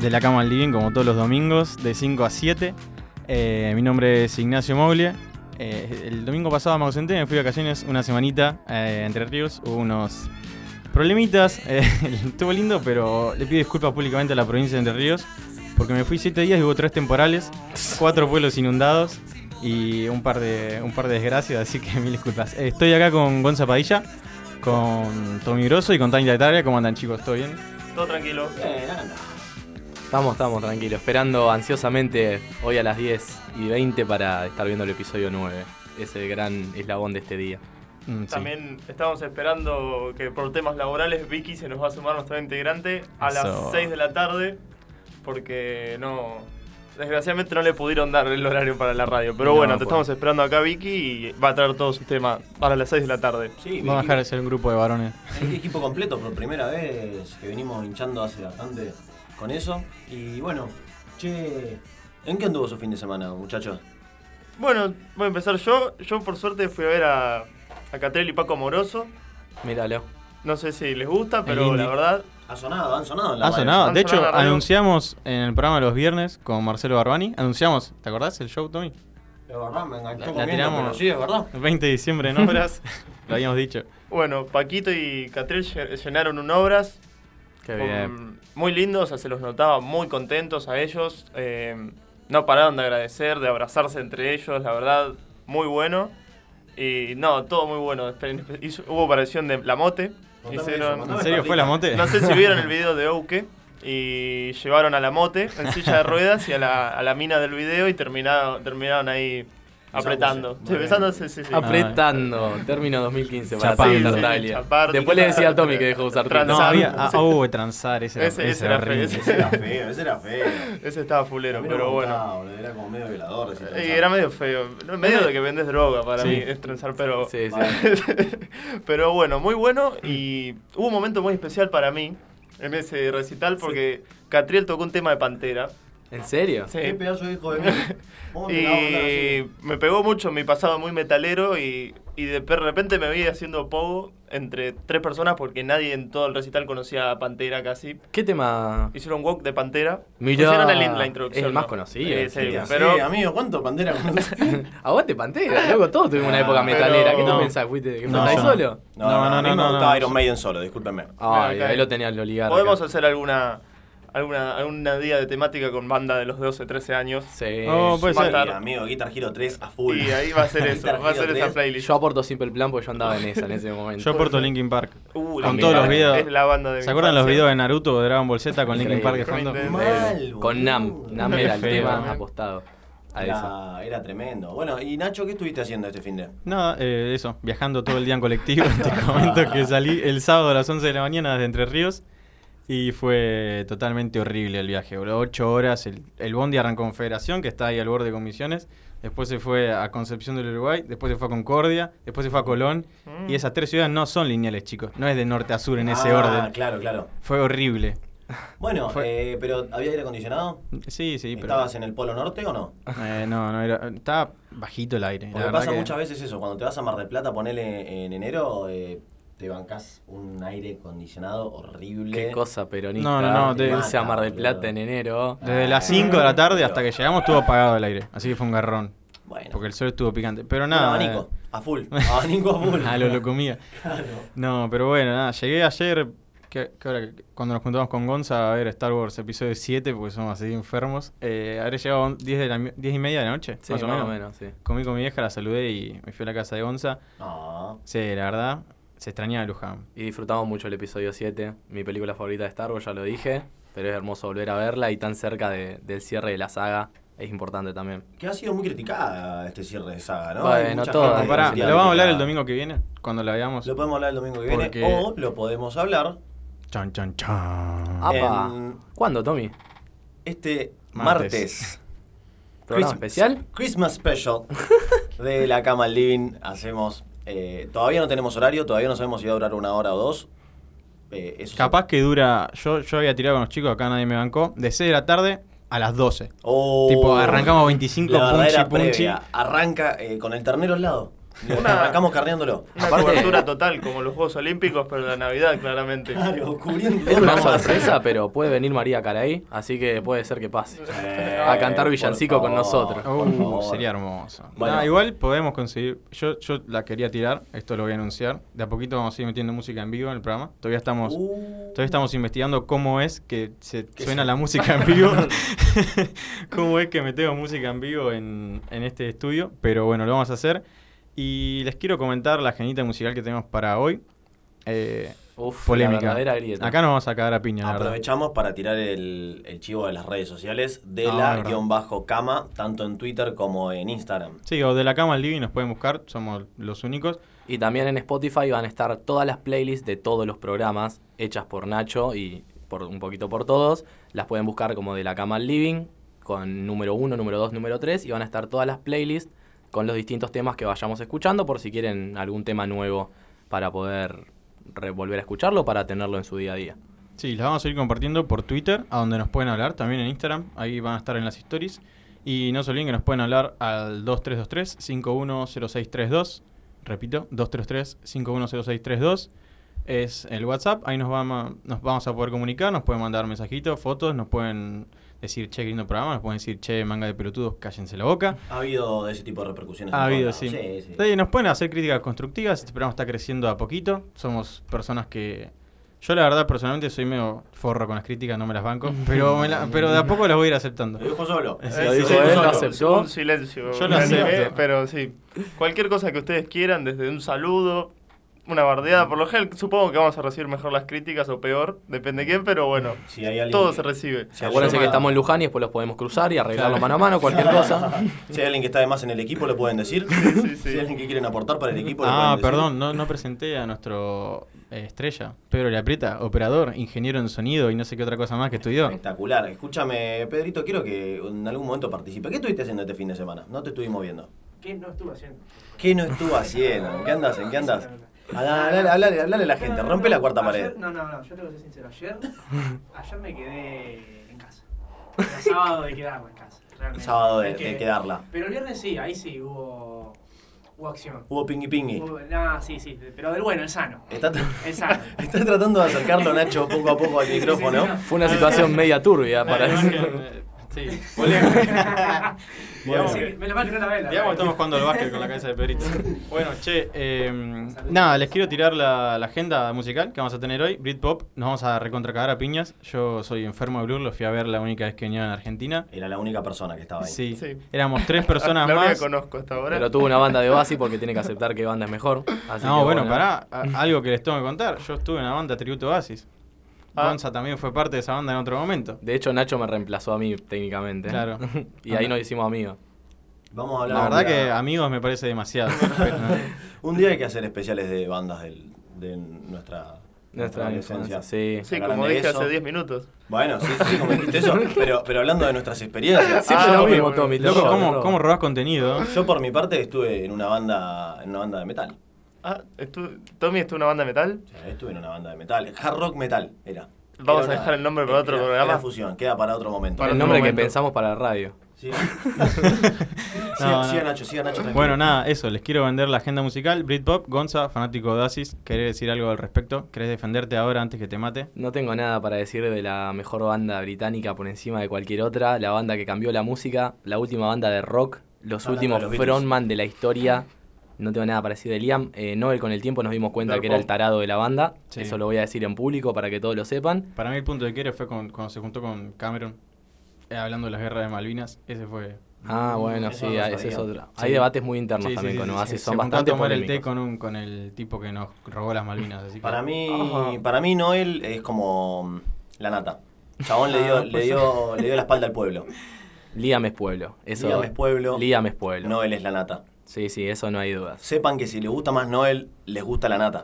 de la cama al living, como todos los domingos, de 5 a 7. Eh, mi nombre es Ignacio Moglia. Eh, el domingo pasado me ausenté, me fui de vacaciones una semanita eh, Entre Ríos. Hubo unos problemitas. eh, estuvo lindo, pero le pido disculpas públicamente a la provincia de Entre Ríos. Porque me fui 7 días y hubo 3 temporales, 4 pueblos inundados y un par de, un par de desgracias, así que mil disculpas. Eh, estoy acá con Gonza Padilla, con Tommy Grosso y con Tania Italia. ¿Cómo andan chicos? ¿Todo bien? Todo tranquilo. Estamos, estamos tranquilos, esperando ansiosamente hoy a las 10 y 20 para estar viendo el episodio 9. Ese gran eslabón de este día. Mm, sí. También estamos esperando que por temas laborales Vicky se nos va a sumar nuestra integrante a Eso. las 6 de la tarde porque no desgraciadamente no le pudieron dar el horario para la radio, pero No, bueno, te pues. estamos esperando acá Vicky y va a traer todo su tema para las 6 de la tarde. Sí, Vamos a dejar de ser un grupo de varones. el equipo completo por primera vez que venimos hinchando hace bastante con eso. Y bueno, che, ¿en qué anduvo su fin de semana, muchachos? Bueno, voy a empezar yo. Yo por suerte fui a ver a, a Catrell y Paco Moroso. Míralo. No sé si les gusta, pero la verdad Ha sonado, han sonado en la Ha sonado. Han De sonado hecho, anunciamos en el programa los viernes con Marcelo Barbani. Anunciamos, ¿te acordás el show, Tommy? Es verdad, me enganchó La- la comiendo, tiramos. pero sí, es verdad. El 20 de diciembre en Obras. Lo habíamos dicho. Bueno, Paquito y Catrell lle- llenaron un obras. Qué con- bien. Muy lindos, o sea, se los notaba muy contentos a ellos. eh, no pararon de agradecer, de abrazarse entre ellos, la verdad, muy bueno. Y no, todo muy bueno. Hizo- hubo aparición de La Mote. Hicieron- eso. ¿En serio fue la mote? no sé si vieron el video de Ouke. Y llevaron a La Mote en silla de ruedas y a la, a la mina del video y terminaron, terminaron ahí apretando. Sí, bien. besándose, sí, sí. Apretando. Término 2015 para Chapando. seguir Sí, sí, Natalia. chapar, Después le decía a Tommy que dejó de usar transar. No, había. Ah, de transar. Ese, era- Ese- ese ese era era feo. Ese era feo, ese era feo. Ese estaba fulero, pero bueno. boludo, Era como medio violador. ese transar. era medio feo. Medio de que vendes droga para Sí. mí, es transar, pero. Sí, sí. pero bueno, muy bueno. Y hubo un momento muy especial para mí en ese recital porque Catriel tocó un tema de Pantera. ¿En serio? Sí. Qué pedazo de hijo de mí. ¿Cómo te la vas a mandar Y me pegó mucho mi pasado muy metalero y, y de de repente me vi haciendo pogo entre tres personas porque nadie en todo el recital conocía a Pantera casi. ¿Qué tema? Hicieron walk de Pantera. Mirá, Pusieron el- la introducción. es el más ¿no? conocido, Eh, sí, sí, pero Sí, amigo, ¿cuánto conoces? Aguante Pantera, loco, todos tuvimos una época Ah, metalera. ¿Qué te pensás? ¿Fuiste que No, no. solo? No, No, no, no, no, no, no. Iron Maiden solo, discúlpenme. Ay, Acá. ahí lo tenía el oligarca. podemos hacer alguna alguna alguna día de temática con banda de los 12, 13 años. Sí. Oh, puede ser. estar- Sí, amigo, Guitar Hero 3 a full. Y ahí va a ser eso, va a ser esa 3. playlist. Yo aporto Simple Plan porque yo andaba en esa en ese momento. Yo aporto Linkin Park. Uh, con Linkin todos los videos. Es la banda de ¿Se acuerdan los videos de Naruto o de Dragon Ball Z con Linkin Park de. Mal. Con Nam. Nam era el tema apostado. Era, era tremendo. Bueno, y Nacho, ¿qué estuviste haciendo este fin de? Nada, eh, eso, viajando todo el día en colectivo. Te comento que salí el sábado a las 11 de la mañana desde Entre Ríos y fue totalmente horrible el viaje. Ocho horas, el, el bondi arrancó en Federación, que está ahí al borde de Comisiones, después se fue a Concepción del Uruguay, después se fue a Concordia, después se fue a Colón, Mm. y esas tres ciudades no son lineales, chicos, no es de norte a sur en ese Ah, orden. Claro, claro. Fue horrible. Bueno, Fue- eh, pero ¿había aire acondicionado? Sí, sí, pero... ¿Estabas en el Polo Norte o no? Eh, no, no, era, estaba bajito el aire. Porque pasa que- muchas veces eso, cuando te vas a Mar del Plata, ponele en enero, eh, te bancás un aire acondicionado horrible. Qué cosa peronista. No, no, no, te- a Mar del boludo. Plata en enero. Desde las Ah, 5 de la tarde hasta que llegamos estuvo apagado el aire, así que fue un garrón. Bueno, Porque el sol estuvo picante. Pero un nada. abanico, a full. Abanico a full. eh, a lo lo comía. Claro. No, pero bueno, nada. Llegué ayer, que, que ahora cuando nos juntamos con Gonza a ver Star Wars episodio 7, porque somos así enfermos. Eh, habré llegado a 10, de la, mi- 10 y media de la noche, Sí, más o menos. sí. Comí con mi vieja, la saludé y me fui a la casa de Gonza. No. Sí, la verdad, se extrañaba Luján. Y disfrutamos mucho el episodio 7, mi película favorita de Star Wars, ya lo dije, pero es hermoso volver a verla y tan cerca de- del cierre de la saga es importante también. Que ha sido muy criticada este cierre de saga, ¿no? Bueno, gente que Pará, ¿lo vamos a hablar el domingo que viene? Cuando la veamos. Lo podemos hablar el domingo que viene o lo podemos hablar Chan, chan, chan. ¡Apa! En- ¿Cuándo, Tommy? este Martes. martes. ¿Programa Christ- especial? Christmas Special de la cama al living. Hacemos. Eh, todavía no tenemos horario, todavía no sabemos si va a durar una hora o dos. Eh, eso se- Capaz que dura. Yo, yo había tirado con los chicos, acá nadie me bancó. De 6 de la tarde a las 12. Oh, Tipo, arrancamos 25 la punchi, punchi. previa. Arranca eh, con el ternero al lado. Una- Arrancamos carneándolo. Una Aparte- cobertura total, como los Juegos Olímpicos, pero la Navidad, claramente. Claro, cubriendo Es una sorpresa, pero puede venir María Caray, así que puede ser que pase. Eh, A cantar villancico con nosotros. Uh, sería hermoso. Bueno. Nah, igual podemos conseguir. Yo, yo la quería tirar, esto lo voy a anunciar. De a poquito vamos a ir metiendo música en vivo en el programa. Todavía estamos, Uh, todavía estamos investigando cómo es que se ¿Qué suena la música en vivo. cómo es que metemos música en vivo en, en este estudio. Pero bueno, lo vamos a hacer. Y les quiero comentar la genita musical que tenemos para hoy. Eh, Uf, polémica. la verdadera grieta. Acá nos vamos a cagar a piña, la. Aprovechamos para tirar el, el chivo de las redes sociales de Ah, la verdad. guion bajo cama, tanto en Twitter como en Instagram. Sí, o de la cama al living nos pueden buscar, somos los únicos. Y también en Spotify van a estar todas las playlists de todos los programas hechas por Nacho y por un poquito por todos. Las pueden buscar como de la cama al living, con número 1, número 2, número 3, y van a estar todas las playlists con los distintos temas que vayamos escuchando por si quieren algún tema nuevo para poder volver a escucharlo, para tenerlo en su día a día. Sí, las vamos a ir compartiendo por Twitter, a donde nos pueden hablar, también en Instagram, ahí van a estar en las stories. Y no se olviden que nos pueden hablar al 2323-510632. Repito, 233-510632. Es el WhatsApp, ahí nos vamos a poder comunicar, nos pueden mandar mensajitos, fotos, nos pueden decir, che, qué lindo programa, nos pueden decir, che, manga de pelotudos, cállense la boca. Ha habido ese tipo de repercusiones. Ha habido, sí. sí, sí. Sí, Nos pueden hacer críticas constructivas, este programa está creciendo a poquito. Somos personas que. Yo, la verdad, personalmente soy medio forro con las críticas, no me las banco, pero, me la- pero de a poco las voy a ir aceptando. Lo dijo solo. Sí, Lo dijo él, solo. lo aceptó. Un silencio. Yo lo acepto. Pero sí, cualquier cosa que ustedes quieran, desde un saludo, una bardeada, por lo general supongo que vamos a recibir mejor las críticas o peor, depende de quién, pero bueno, Si hay alguien, todo se recibe. si Acuérdense que estamos en Luján y después los podemos cruzar y arreglarlo mano a mano, cualquier cosa. Si hay alguien que está de más en el equipo, lo pueden decir. sí, sí. Si hay alguien que quieren aportar para el equipo, lo Ah, pueden decir. perdón, no, no presenté a nuestro eh, estrella, Pedro Aprieta, operador, ingeniero en sonido y no sé qué otra cosa más que estudió. Espectacular. Escúchame, Pedrito, quiero que en algún momento participe. ¿Qué estuviste haciendo este fin de semana? No te estuvimos viendo. ¿Qué no estuve haciendo? ¿Qué no estuvo haciendo? ¿En qué andas? ¿En qué andas? Hablale, hablale, hablale a la gente, rompe la cuarta Ayer- pared. No, no, no, yo tengo que ser sincero. Ayer, ayer me quedé en casa. Era sábado de quedarme en casa. Realmente. Sábado de, Es que- de quedarla. Pero el viernes sí, ahí sí hubo, hubo acción. Hubo pingui pingui. Hubo- no, sí, sí, pero del bueno, el sano. Está, El sano. está tratando de acercarlo, Nacho, poco a poco al Sí, sí, sí, micrófono. no. Fue una situación media turbia para eso. Sí, Bueno, Digamos- sí, menos mal que no la vela. Digamos que estamos jugando al básquet con la cabeza de Pedrito. Bueno, che, eh, nada, les quiero tirar la, la agenda musical que vamos a tener hoy. Britpop, nos vamos a recontracagar a piñas. Yo soy enfermo de Blur, lo fui a ver la única vez que venía en Argentina. Era la única persona que estaba ahí. Sí, Sí. éramos tres personas la más. conozco hasta ahora. Pero tuvo una banda de base porque tiene que aceptar que banda es mejor. Así No, que bueno, pará, a- algo que les tengo que contar. Yo estuve en la banda Tributo Oasis. Ah. Gonza también fue parte de esa banda en otro momento. De hecho, Nacho me reemplazó a mí técnicamente. Claro. y ahí nos hicimos amigos. Vamos a hablar La verdad que amigos me parece demasiado. Un día hay que hacer especiales de bandas del- de nuestra, Nuestra adolescencia. sí. sí, como dije eso. hace 10 minutos. Bueno, sí, sí, como dijiste eso, pero, pero hablando de nuestras experiencias. Siempre Ah, lo mismo. Tommy. Loco, ¿cómo. ¿cómo robás contenido? Yo por mi parte estuve en una banda, en una banda de metal. Ah, estu- Tommy estuvo en una banda de metal. O sea, estuve en una banda de metal. Hard rock metal era. Vamos Era a dejar el nombre para otro era- programa. Era fusión, queda para otro momento. Para el nombre que pensamos para la radio. Sí. No, no. Nacho, siga Nacho. tranquilo. Bueno, nada, eso, les quiero vender la agenda musical. Britpop, Gonza, fanático de Oasis, ¿querés decir algo al respecto? ¿Querés defenderte ahora antes que te mate? No tengo nada para decir de la mejor banda británica por encima de cualquier otra. La banda que cambió la música, la última banda de rock, los Hablando últimos frontman de la historia. No tengo nada para decir de Liam. Eh, Noel con el tiempo nos dimos cuenta que era el tarado de la banda. Sí. Eso lo voy a decir en público para que todos lo sepan. Para mí el punto de quiebre fue con- cuando se juntó con Cameron, eh, hablando de las guerras de Malvinas. Ese fue... Ah, bueno, sí, no ese es otro. Sí. Hay debates muy internos Sí, también sí, con Oasis, sí. son se bastante a tomar el té con, un, con el tipo que nos robó las Malvinas. Así que- Para mí, Ajá. para mí Noel es como mm, la nata. Chabón le dio, Ah, le pues- dio, le dio la espalda al pueblo. Liam es pueblo. Eso, Liam es pueblo. Liam es pueblo. Noel es la nata. Sí, sí, eso no hay dudas. Sepan que si les gusta más Noel, les gusta la nata.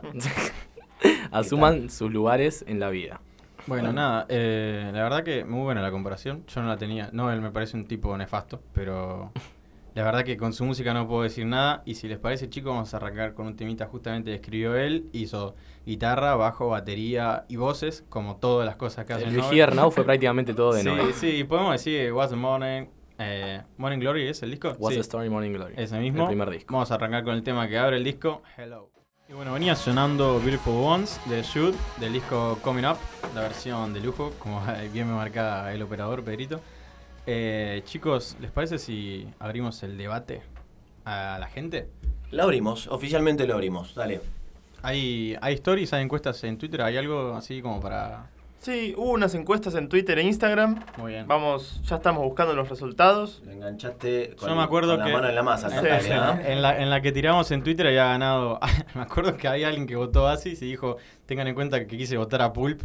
Asuman sus lugares en la vida. Bueno, nada, eh, la verdad que muy buena la comparación. Yo no la tenía. No, él me parece un tipo nefasto, pero la verdad que con su música no puedo decir nada. Y si les parece, chicos, vamos a arrancar con un temita justamente que escribió él. Hizo guitarra, bajo, batería y voces, como todas las cosas que hace El Noel. Luigi Arnau fue prácticamente todo de sí, Noel. sí, podemos decir What's the Morning, Eh, Morning Glory es el disco. What's Sí, the Story Morning Glory. ese mismo. El primer disco. Vamos a arrancar con el tema que abre el disco, Hello. Y bueno, venía sonando Beautiful Ones de Shoot, del disco Coming Up, la versión de lujo, como bien me marca el operador Pedrito. Eh, chicos, ¿les parece si abrimos el debate a la gente? La abrimos, oficialmente lo abrimos, dale. ¿Hay, hay stories, hay encuestas en Twitter? ¿Hay algo así como para...? Sí, hubo unas encuestas en Twitter e Instagram. Muy bien. Vamos, ya estamos buscando los resultados. Lo enganchaste con, Yo me acuerdo con que- la mano en la masa, Sí, Natalia, sí. ¿no? En la, en la que tiramos en Twitter había ganado. me acuerdo que había alguien que votó Asis y dijo: Tengan en cuenta que quise votar a Pulp.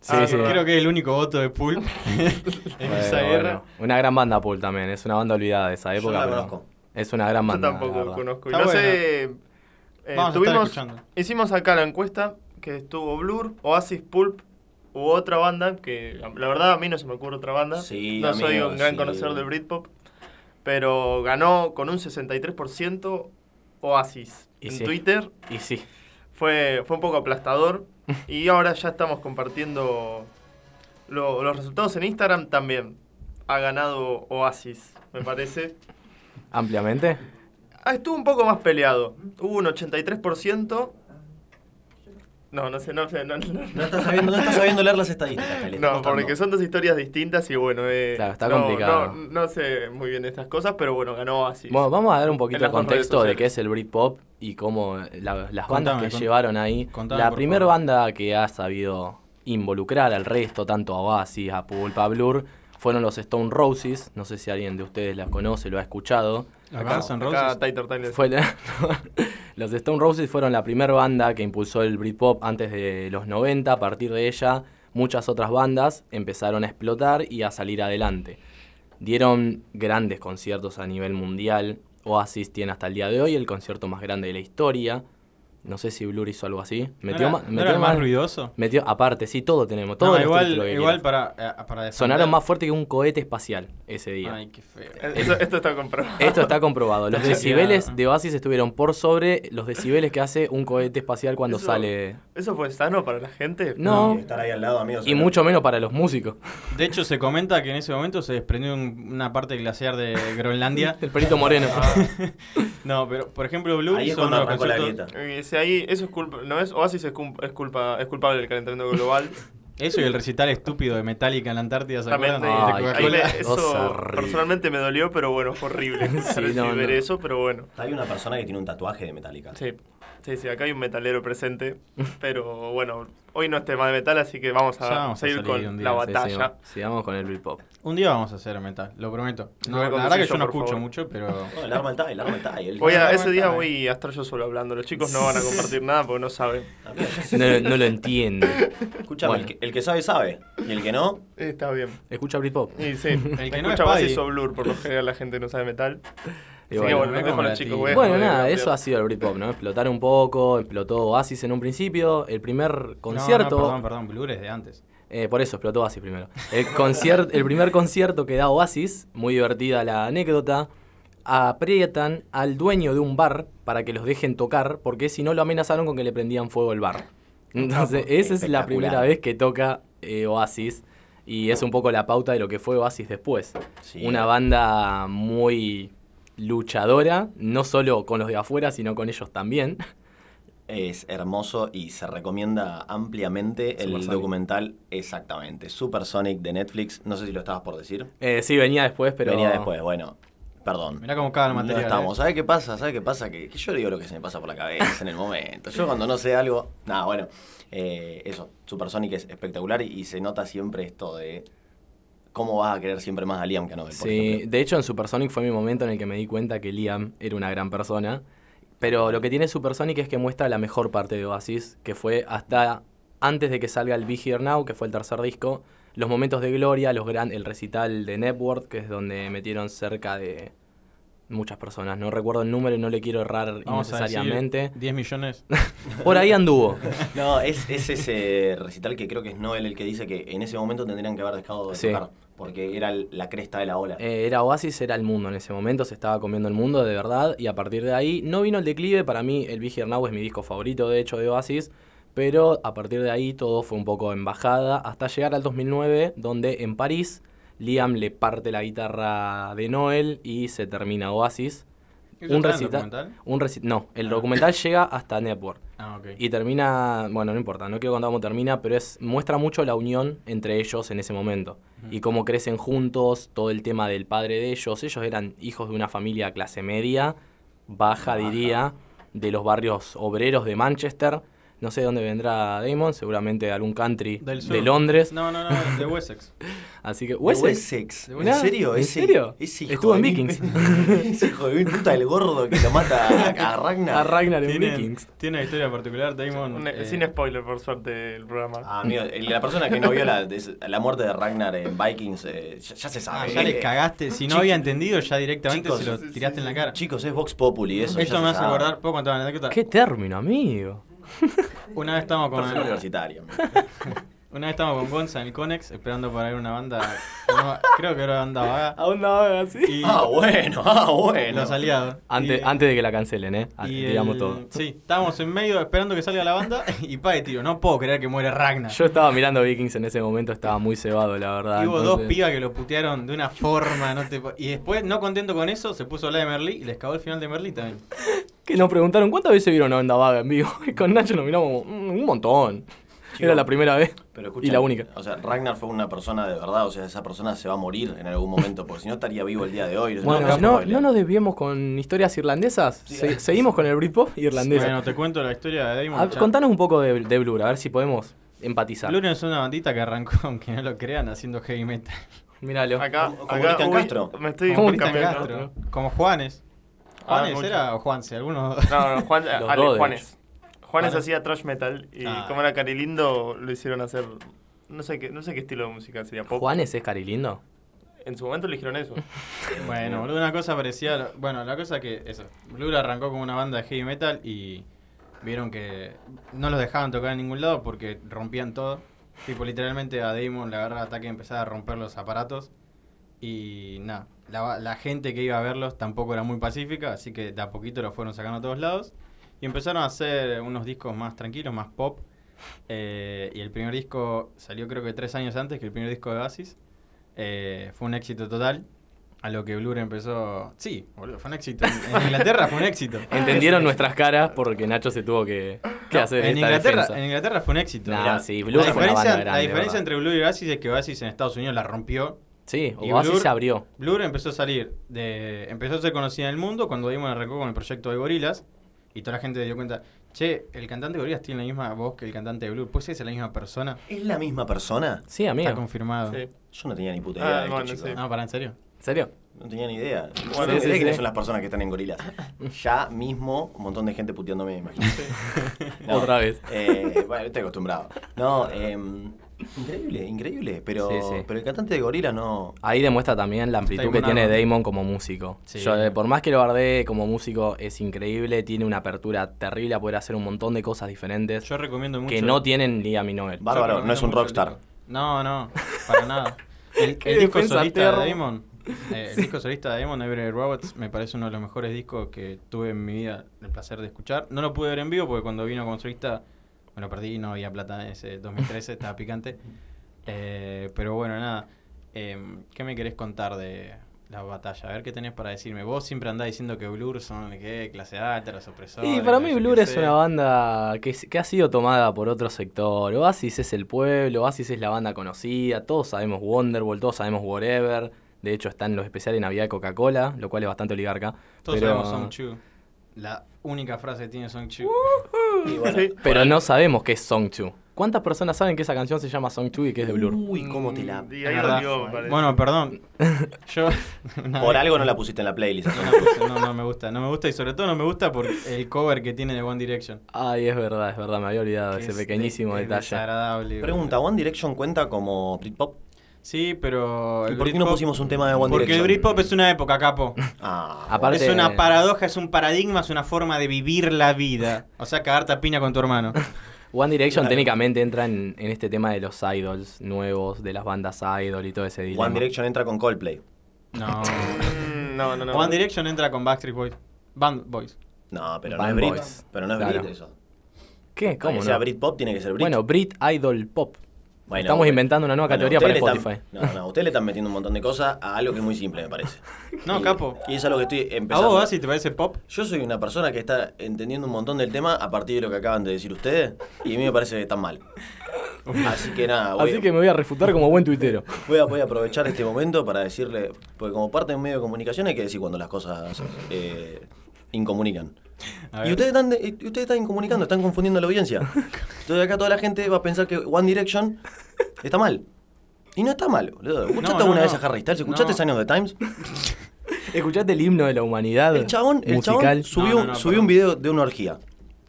Sí, Ah, sí. Creo que es el único voto de Pulp en Bueno, esa guerra. bueno. Una gran banda Pool también, es una banda olvidada de esa Yo época. la pero conozco. Es una gran Yo banda. la tampoco conozco. Y no sé. eh, Vamos a estar tuvimos, escuchando. hicimos acá la encuesta que estuvo Blur, Oasis, Pulp u otra banda que la verdad a mí no se me ocurre otra banda. Sí, no soy un gran sí. conocedor del Britpop, pero ganó con un 63% Oasis Y en sí. Twitter. Y sí, Fue, fue un poco aplastador y ahora ya estamos compartiendo lo- los resultados en Instagram también. Ha ganado Oasis, me parece. ampliamente. Ah, estuvo un poco más peleado. Hubo un 83%. No, no sé, no sé. No, no, no. No estás sabiendo, no estás sabiendo leer las estadísticas, No, porque son dos historias distintas y bueno, eh, Claro, está no, complicado. No, no sé muy bien estas cosas, pero bueno, ganó Oasis. Bueno, vamos a dar un poquito de contexto de qué es el Britpop y cómo la- las bandas Contame, que llevaron ahí. contame, la primera banda que ha sabido involucrar al resto, tanto a Oasis, a Pulp, a Blur, fueron los Stone Roses. No sé si alguien de ustedes las conoce, lo ha escuchado. Los acá, Guns N' acá Roses. Taylor Tyler. Fue la- los Stone Roses fueron la primera banda que impulsó el Britpop antes de los 90. A partir de ella, muchas otras bandas empezaron a explotar y a salir adelante. Dieron grandes conciertos a nivel mundial. Oasis tiene hasta el día de hoy el concierto más grande de la historia. No sé si Blur hizo algo así. Metió, ¿No metió era más más- ruidoso? metió- aparte, sí, todo tenemos. Todo No, igual, igual para, eh, para defender- Sonaron más fuerte que un cohete espacial ese día. Ay, qué feo. Eh, Eso- esto está comprobado. Esto está comprobado. Los decibeles de Oasis estuvieron por sobre los decibeles que hace un cohete espacial cuando Eso- sale. ¿Eso fue sano para la gente? No. Y estar ahí al lado, amigos. Y mucho menos para los músicos. De hecho, se comenta que en ese momento se desprendió un- una parte glaciar de Groenlandia. El perito moreno. No, pero por ejemplo, Blue Ahí es hizo cuando uno de los arrancó la grieta. Ahí, eso es culpa, no es, Oasis es, es culpa, es culpable del calentamiento global. Eso y el recital estúpido de Metallica en la Antártida, ¿se acuerdan? Ay, ahí me- eso personalmente me dolió, pero bueno, fue horrible Sí, no, no. eso, pero bueno. Hay una persona que tiene un tatuaje de Metallica. Sí, sí, sí, acá hay un metalero presente, pero bueno, hoy no es tema de metal, así que vamos a vamos a seguir salir con día, la sí, Sí, batalla. sigamos, sigamos con el Britpop. Un día vamos a hacer metal, lo prometo. No, a la verdad que yo, yo no escucho favor. mucho, pero... El arma el arma el Voy a, ese día voy a estar yo solo hablando, los chicos no van a compartir nada porque no saben. No, no lo entiende. Escúchame, Bueno. el, que, el que sabe, sabe. Y el que no, Está bien. Escucha Britpop. Y sí, El que no es escucha Oasis Paddy. o Blur, por lo general la gente no sabe metal. Así bueno, bueno, es los chicos. a Bueno, nada, eso ha sido el Britpop, ¿no? Explotar un poco, explotó Oasis en un principio. El primer No, no, concierto. perdón, perdón, Blur es de antes. Eh, por eso explotó Oasis primero. El, concier- el primer concierto que da Oasis, muy divertida la anécdota, aprietan al dueño de un bar para que los dejen tocar, porque si no lo amenazaron con que le prendían fuego el bar. Entonces, esa es la primera vez que toca eh, Oasis y es un poco la pauta de lo que fue Oasis después. Sí. Una banda muy luchadora, no solo con los de afuera, sino con ellos también. es hermoso y se recomienda ampliamente el Supersonic. documental exactamente. Supersonic de Netflix. No sé si lo estabas por decir. Eh, sí, venía después, pero... Venía después, bueno. Perdón. Mirá cómo caga el No material. estamos. eh. ¿Sabes qué pasa? ¿Sabes qué pasa? Que, que yo digo lo que se me pasa por la cabeza en el momento. Yo cuando no sé algo. Nada, bueno. eh, eso. Supersonic es espectacular y, y se nota siempre esto de cómo vas a querer siempre más a Liam que a Nobel, por Sí, ejemplo. de hecho en Supersonic fue mi momento en el que me di cuenta que Liam era una gran persona. Pero lo que tiene Supersonic es que muestra la mejor parte de Oasis, que fue hasta antes de que salga el Be Here Now, que fue el tercer disco, los momentos de gloria, los gran, el recital de Network, que es donde metieron cerca de muchas personas. No recuerdo el número y no le quiero errar Vamos a decir innecesariamente. 10 millones. Por ahí anduvo. No, es, es ese recital que creo que es Noel el que dice que en ese momento tendrían que haber dejado de Sí. tocar. Porque era la cresta de la ola. Eh, era Oasis, era el mundo en ese momento, se estaba comiendo el mundo de verdad y a partir de ahí no vino el declive, para mí el Here Now es mi disco favorito de hecho de Oasis, pero a partir de ahí todo fue un poco en bajada hasta llegar al 2009 donde en París Liam le parte la guitarra de Noel y se termina Oasis. ¿Eso Un recital. documental? Un reci- no, el documental llega hasta Network. Ah, ok. Y termina, bueno, no importa, no quiero contar cómo termina, pero es muestra mucho la unión entre ellos en ese momento. Y cómo crecen juntos, todo el tema del padre de ellos. Ellos eran hijos de una familia clase media, baja, diría, de los barrios obreros de Manchester. No sé de dónde vendrá Damon, seguramente de algún country Del sur. de Londres. No, no, no, de Wessex. Así que, ¿De Wessex. ¿En serio? ¿En Ese- serio? ese hijo Estuvo en de mil- Vikings. ese hijo de mil puta el gordo que lo mata a, a Ragnar. A Ragnar en Tiene, Vikings. tiene una historia particular, Damon. Un- eh, Sin spoiler, por suerte, el programa. Ah, amigo, la persona que no vio la, de- la muerte de Ragnar en Vikings, eh, ya, ya se ah, sabe. ya le Eh, cagaste. Si no Chico- había entendido, ya directamente Chicos, se lo sí, sí, tiraste sí, en la cara. Chicos, es Vox Populi, eso. Esto ya me se hace sabe. acordar, ¿puedo contar una anécdota? ¿Qué término, amigo? Una vez estamos con Persona universitaria. una vez estamos con Gonza en el Conex esperando para ver una banda, no, creo que era banda vaga. ¿A dónde va así? Y Ah, bueno, ah, bueno. los aliados. Antes, Y- antes de que la cancelen, ¿eh? Y Digamos el- todo. Sí, estábamos en medio esperando que salga la banda y pa de tiro. No puedo creer que muere Ragnar. Yo estaba mirando Vikings en ese momento, estaba muy cebado, la verdad. Y hubo entonces- dos pibas que lo putearon de una forma, no te Y después, no contento con eso, se puso a hablar de Merlí y les cagó el final de Merlí también. Que nos preguntaron cuántas veces vieron a Onda Vaga en vivo. Y con Nacho nos miramos como, "Mm, un montón. Era la primera vez. Pero y escucha, la única. O sea, Ragnar fue una persona de verdad, o sea, esa persona se va a morir en algún momento, porque si no estaría vivo el día de hoy. Bueno, no, no, no nos desviemos con historias irlandesas. Sí. Se- seguimos con el Britpop irlandesa. Bueno, te cuento la historia de Damon. A- ya. contanos un poco de, de Blur, a ver si podemos empatizar. Blur es una bandita que arrancó, aunque no lo crean, haciendo heavy metal. Míralo. Acá, Como- acá uy, Castro. Me estoy Como. Castro. Como Juanes. Ah, ¿Juanes era o Juanse? Algunos No, no, Juan, Ale, Juanes. Juanes hacía trash metal y Ah. como era Carilindo lo hicieron hacer no sé qué no sé qué estilo de música sería pop. ¿Juanes es carilindo? En su momento eligieron eso. Bueno, boludo, una cosa parecía. Bueno, la cosa que. Eso. Blur arrancó como una banda de heavy metal y. Vieron que no los dejaban tocar en ningún lado porque rompían todo. Tipo, literalmente a Damon le agarraba ataque y empezaba a romper los aparatos. Y nada, la, la gente que iba a verlos tampoco era muy pacífica, así que de a poquito los fueron sacando a todos lados. Y empezaron a hacer unos discos más tranquilos, más pop. Eh, y el primer disco salió creo que tres años antes que el primer disco de Oasis. Eh, fue un éxito total. A lo que Blur empezó. Sí, boludo, fue un éxito. En, Inglaterra fue un éxito. Entendieron nuestras caras porque Nacho se tuvo que, que No, hacer en, esta Inglaterra, defensa. en Inglaterra fue un éxito. Nah, Mirá, sí, Blur la fue una diferencia, banda grande, la diferencia entre Blur y Oasis es que Oasis en Estados Unidos la rompió. Sí, y Oasis Blur- se abrió. Blur empezó a salir de. empezó a ser conocida en el mundo cuando Damon arrancó con el proyecto de Gorilas. Y toda la gente se dio cuenta, che, el cantante de Gorilas tiene la misma voz que el cantante de Blur. ¿Puede ser que sea la misma persona? ¿Es la misma persona? Sí, amigo. Está confirmado. Sí. Yo no tenía ni puta Ah, idea de esto, bueno, sí. No, para, en serio. ¿En serio? No tenía ni idea. Bueno, sí, idea sí, quiénes sí. son las personas que están en gorilas. Ya mismo, un montón de gente puteándome, me imagino. No, Otra vez. Eh, bueno, estoy acostumbrado. No, eh, increíble, increíble. Pero, Sí, sí. pero el cantante de gorilas no. Ahí demuestra también la amplitud que tiene. Damon como músico. Sí. Yo, eh, por más que lo bardee como músico, es increíble, tiene una apertura terrible a poder hacer un montón de cosas diferentes Yo recomiendo mucho. que no tienen ni a mi Noel. Va- Bárbaro, no es un rockstar. No, no, para nada. El, el disco solista de Damon, eh, el disco solista de Damon, Every Robots, me parece uno de los mejores discos que tuve en mi vida el placer de escuchar. No lo pude ver en vivo porque cuando vino como solista me lo perdí, no había plata en ese 2013, estaba picante. Eh, pero bueno, nada. Eh, ¿Qué me querés contar de la batalla? A ver qué tenés para decirme. Vos siempre andás diciendo que Blur son ¿qué? clase alta, los opresores. Y para mí Blur es sé. una banda que, que ha sido tomada por otro sector. Oasis es el pueblo, Oasis es la banda conocida, todos sabemos Wonderwall, todos sabemos Whatever. De hecho están los especiales de Navidad de Coca-Cola, lo cual es bastante oligarca. Todos pero, sabemos Song Chu. La única frase que tiene Song Chu. Y bueno, Sí. pero no sabemos qué es Song 2. ¿Cuántas personas saben que esa canción se llama Song 2 y que es de Blur? Uy, cómo te la. Mm, Y ahí me. Bueno, perdón. Yo. Por algo no la pusiste en la playlist. No, la puse, no, no me gusta. No me gusta y sobre todo no me gusta por el cover que tiene de One Direction. Ay, es verdad, es verdad, me había olvidado ese es pequeñísimo de- es detalle. desagradable. Pregunta, ¿One Direction cuenta como Britpop? Sí, pero. ¿Y el por qué no pusimos un tema de One Porque el Direction? Britpop es una época, capo. Ah, Aparte- Es una paradoja, es un paradigma, es una forma de vivir la vida. O sea, cagarte a piña con tu hermano. One Direction Claro. técnicamente entra en, en este tema de los idols nuevos, de las bandas idol y todo ese dilema. One Direction entra con Coldplay. No. Mm, no, no, no. One Direction entra con Backstreet Boys. Band Boys. No, pero Band no es Brit. Boys. Pero no es Claro. Brit eso. ¿Qué? ¿Cómo que sea no? Britpop tiene que ser Brit. Bueno, Brit Idol Pop. Bueno, Estamos bueno. inventando una nueva Bueno, categoría para Spotify. están- no, no, ustedes le están metiendo un montón de cosas a algo que es muy simple, me parece. No, Y- capo. Y es algo que estoy ¿A empezando. vos, Basi, te parece pop? Yo soy una persona que está entendiendo un montón del tema a partir de lo que acaban de decir ustedes y a mí me parece están mal. Así que nada, voy, Así que me voy a refutar como buen tuitero. voy, a, voy a aprovechar este momento para decirle, porque como parte de un medio de comunicación hay que decir cuando las cosas eh, incomunican. A Y ustedes están, de- y ustedes están incomunicando, están confundiendo a la audiencia. Entonces acá toda la gente va a pensar que One Direction está mal. Y no está mal, boludo. ¿Escuchaste No, alguna no, vez no. a Harry Styles? ¿Escuchaste No. Sign of the Times? ¿Escuchaste el himno de la humanidad? El chabón, el musical. chabón subió, No, no, no, subió un video de una orgía.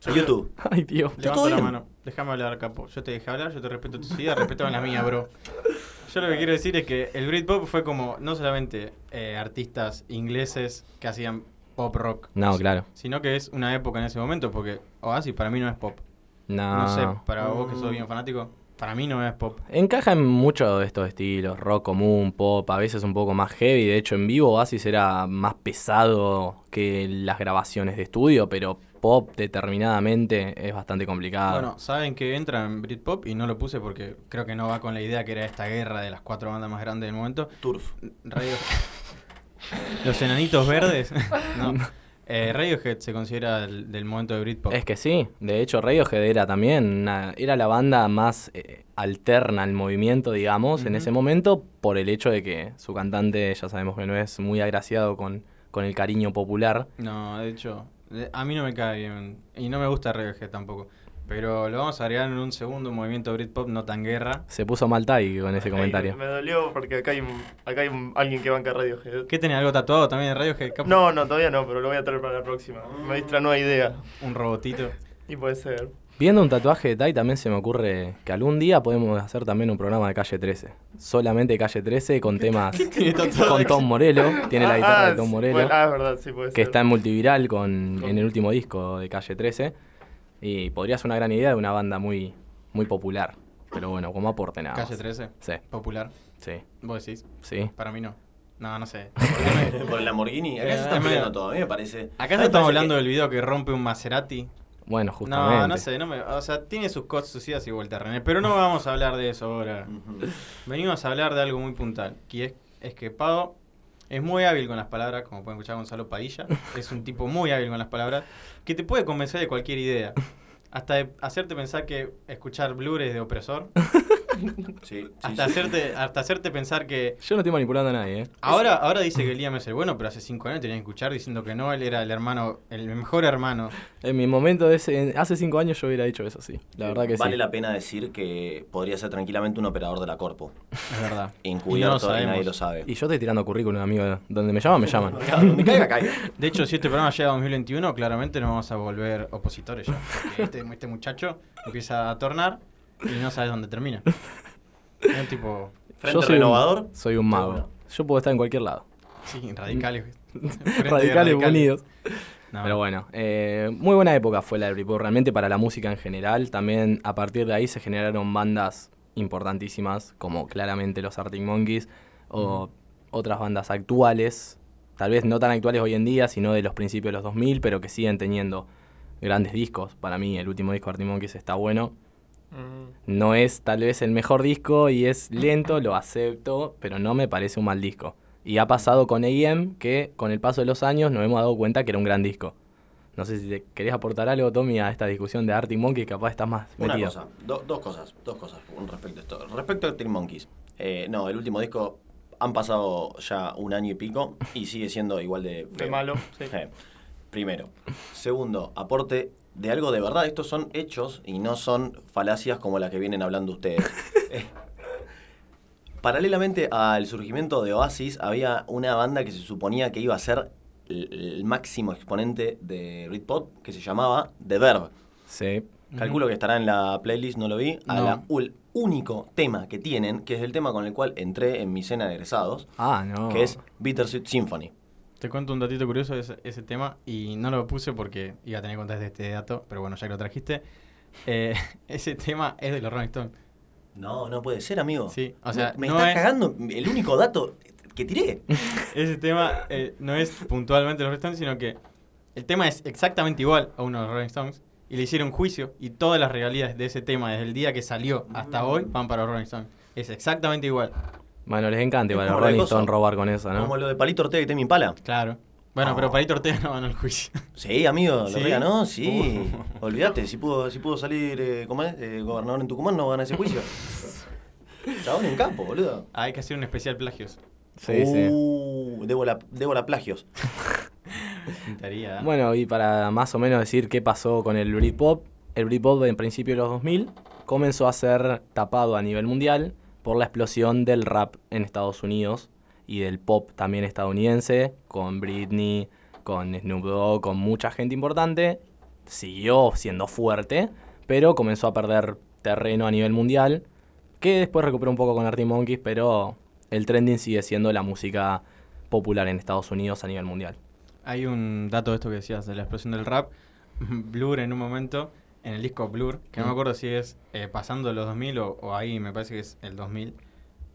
A YouTube. Ay, Dios. Levanto todo la bien. mano. Déjame hablar, capo. Yo te dejé hablar, yo te respeto tus ideas, respetame las mías, bro. Yo lo que quiero decir es que el Britpop fue como no solamente eh, artistas ingleses que hacían pop rock. No, claro. Sino que es una época en ese momento, porque Oasis para mí no es pop. No. No sé, para vos que sos bien fanático, para mí no es pop. Encaja en muchos de estos estilos, rock común, pop, a veces un poco más heavy. De hecho, en vivo Oasis era más pesado que las grabaciones de estudio, pero pop determinadamente es bastante complicado. Bueno, saben que entra en Britpop y no lo puse porque creo que no va con la idea que era esta guerra de las cuatro bandas más grandes del momento. Turf. Radio... Los enanitos verdes. no. Eh, Radiohead se considera el- del momento de Britpop. Es que sí, de hecho Radiohead era también, una- era la banda más eh, alterna al movimiento, digamos, en ese momento, por el hecho de que su cantante, ya sabemos que no es muy agraciado con, con el cariño popular. No, de hecho, a mí no me cae bien. Y no me gusta Radiohead tampoco. Pero lo vamos a agregar en un segundo movimiento Britpop no tan guerra. Se puso mal Tai con ese Ay, comentario. Me dolió porque acá hay, un- acá hay un- alguien que banca Radiohead. ¿Qué tenés algo tatuado también de Radiohead? capo? No, no, todavía no, pero lo voy a traer para la próxima. Me diste la nueva idea. Un robotito. Y puede ser. Viendo un tatuaje de Tai también se me ocurre que algún día podemos hacer también un programa de Calle 13. Solamente Calle 13 con temas con Tom Morello. Tiene la Ah, guitarra ah, de Tom sí, Morello. bueno, ah, es verdad, sí puede que ser. está en multiviral con, en el último disco de Calle 13. Y podría ser una gran idea de una banda muy, muy popular. Pero bueno, como aporte nada. Calle más. 13. Sí, Popular. sí, ¿Vos decís? sí. Para mí no. No, no sé. Por el Lamborghini. Acá Eh, se están es peleando todo. A mí me parece. a mí ¿Acaso me estamos hablando que- del video que rompe un Maserati? Bueno, justamente. No, no sé, no me, o sea, tiene sus cosas, sus idas y vueltas, René, pero no vamos a hablar de eso ahora. Venimos a hablar de algo muy puntual, que es, es que Pado es muy hábil con las palabras, como pueden escuchar Gonzalo Padilla, es un tipo muy hábil con las palabras, que te puede convencer de cualquier idea. Hasta de hacerte pensar que escuchar Blur es de opresor, Sí, sí, hasta sí. hacerte, hasta hacerte pensar que Yo no estoy manipulando a nadie, ¿eh? ahora, ahora dice que Liam es el bueno, pero hace cinco años tenía que escuchar diciendo que no, él era el hermano, el mejor hermano. En mi momento, de ese, hace cinco años yo hubiera dicho eso, sí. La verdad que Vale sí. la pena decir que podría ser tranquilamente un operador de la Corpo. Es verdad. No Encubierto y, sabemos. nadie lo sabe. Y yo estoy tirando currículum, amigo. Donde me llaman, me llaman. Donde caiga, caiga. De hecho, si este programa llega a 2021, claramente nos vamos a volver opositores ya. Porque este, este muchacho empieza a tornar y no sabes dónde termina. Es un tipo, Frente soy renovador. Un, soy un mago. Yo puedo estar en cualquier lado. sí, radicales. Radicales, unidos. No. Pero bueno, eh, muy buena época fue la de Britpop, realmente para la música en general. También a partir de ahí se generaron bandas importantísimas, como claramente los Arctic Monkeys, o otras bandas actuales, tal vez no tan actuales hoy en día, sino de los principios de los 2000, pero que siguen teniendo grandes discos. Para mí el último disco de Arctic Monkeys está bueno. No es tal vez el mejor disco y es lento, lo acepto, pero no me parece un mal disco. Y ha pasado con AM que con el paso de los años nos hemos dado cuenta que era un gran disco. No sé si te querés aportar algo, Tommy, a esta discusión de Arctic Monkeys, capaz estás más Una metido. cosa, do- dos cosas, dos cosas con respecto a esto. Respecto a Arctic Monkeys, eh, no, el último disco han pasado ya un año y pico y sigue siendo igual de malo, sí. Eh, primero. Segundo, aporte de algo de verdad. Estos son hechos y no son falacias como las que vienen hablando ustedes. Eh, Paralelamente al surgimiento de Oasis, había una banda que se suponía que iba a ser el, el máximo exponente de Britpop, que se llamaba The Verb. Sí. Calculo que estará en la playlist, no lo vi. A No. la, el único tema que tienen, que es el tema con el cual entré en mi cena de egresados, Ah, no. que es Bittersweet Symphony. Te cuento un datito curioso de ese, ese tema y no lo puse porque iba a tener que contar de este dato, pero bueno, ya que lo trajiste. Eh, ese tema es de los Rolling Stones. No, no puede ser, amigo. Sí, o sea, me, me no estás es- cagando el único dato que tiré. Ese tema eh, no es puntualmente los Rolling Stones, sino que el tema es exactamente igual a uno de los Rolling Stones y le hicieron juicio y todas las regalías de ese tema desde el día que salió hasta hoy van para Rolling Stone. Es exactamente igual. Bueno, les encanta igual a como Rolling. Stone robar con eso, ¿no? Como lo de Palito Ortega y Temi Impala. Claro. Bueno, No. pero Palito Ortega no ganó el juicio. Sí, amigo, ¿Sí? lo ganó, sí. Olvídate, si pudo, si pudo salir eh, ¿cómo es? Eh, gobernador en Tucumán, no gana ese juicio. Chabón en campo, boludo. Ah, hay que hacer un especial plagios. Sí, sí. Uh, Débora, Débora Plagios. Pintaría, ¿eh? Bueno, y para más o menos decir qué pasó con el Britpop, el Britpop en principio de los 2000 comenzó a ser tapado a nivel mundial por la explosión del rap en Estados Unidos y del pop también estadounidense, con Britney, con Snoop Dogg, con mucha gente importante. Siguió siendo fuerte, pero comenzó a perder terreno a nivel mundial, que después recuperó un poco con Arctic Monkeys, pero el trending sigue siendo la música popular en Estados Unidos a nivel mundial. Hay un dato de esto que decías, de la explosión del rap. Blur en un momento, en el disco Blur, que no me acuerdo si es eh, pasando los 2000 o, o ahí, me parece que es el 2000,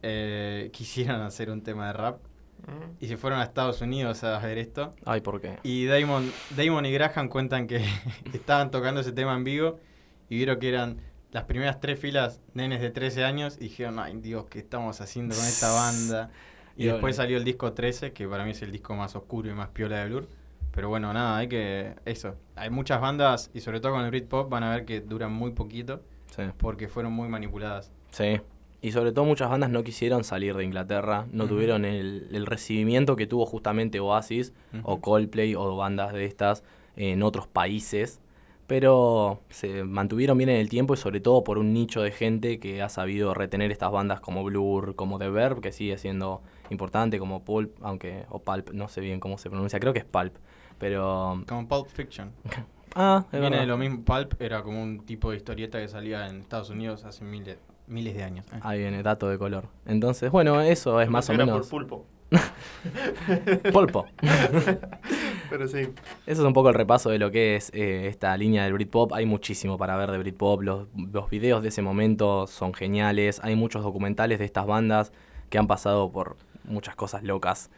eh, quisieron hacer un tema de rap Mm. y se fueron a Estados Unidos a ver esto. Ay, ¿por qué? Y Damon, Damon y Graham cuentan que estaban tocando ese tema en vivo y vieron que eran las primeras tres filas nenes de 13 años y dijeron, ay Dios, ¿qué estamos haciendo con esta banda? Y Y después bueno. salió el disco 13, que para mí es el disco más oscuro y más piola de Blur. Pero bueno, nada, hay que... Eso. Hay muchas bandas, y sobre todo con el Britpop, van a ver que duran muy poquito Sí. porque fueron muy manipuladas. Sí. Y sobre todo muchas bandas no quisieron salir de Inglaterra, no tuvieron el, el recibimiento que tuvo justamente Oasis o. Coldplay o bandas de estas en otros países, pero se mantuvieron bien en el tiempo y sobre todo por un nicho de gente que ha sabido retener estas bandas como Blur, como The Verb, que sigue siendo importante, como Pulp, aunque, o Pulp, no sé bien cómo se pronuncia, creo que es Pulp, pero... Como Pulp Fiction. Ah, es Viene verdad. de lo mismo. Pulp era como un tipo de historieta que salía en Estados Unidos hace miles, miles de años. eh. Ahí viene, dato de color. Entonces, bueno, eso es más o Era menos... por pulpo. Pulpo. Pero sí. Eso es un poco el repaso de lo que es eh, esta línea del Britpop. Hay muchísimo para ver de Britpop. Los, los videos de ese momento son geniales. Hay muchos documentales de estas bandas que han pasado por muchas cosas locas.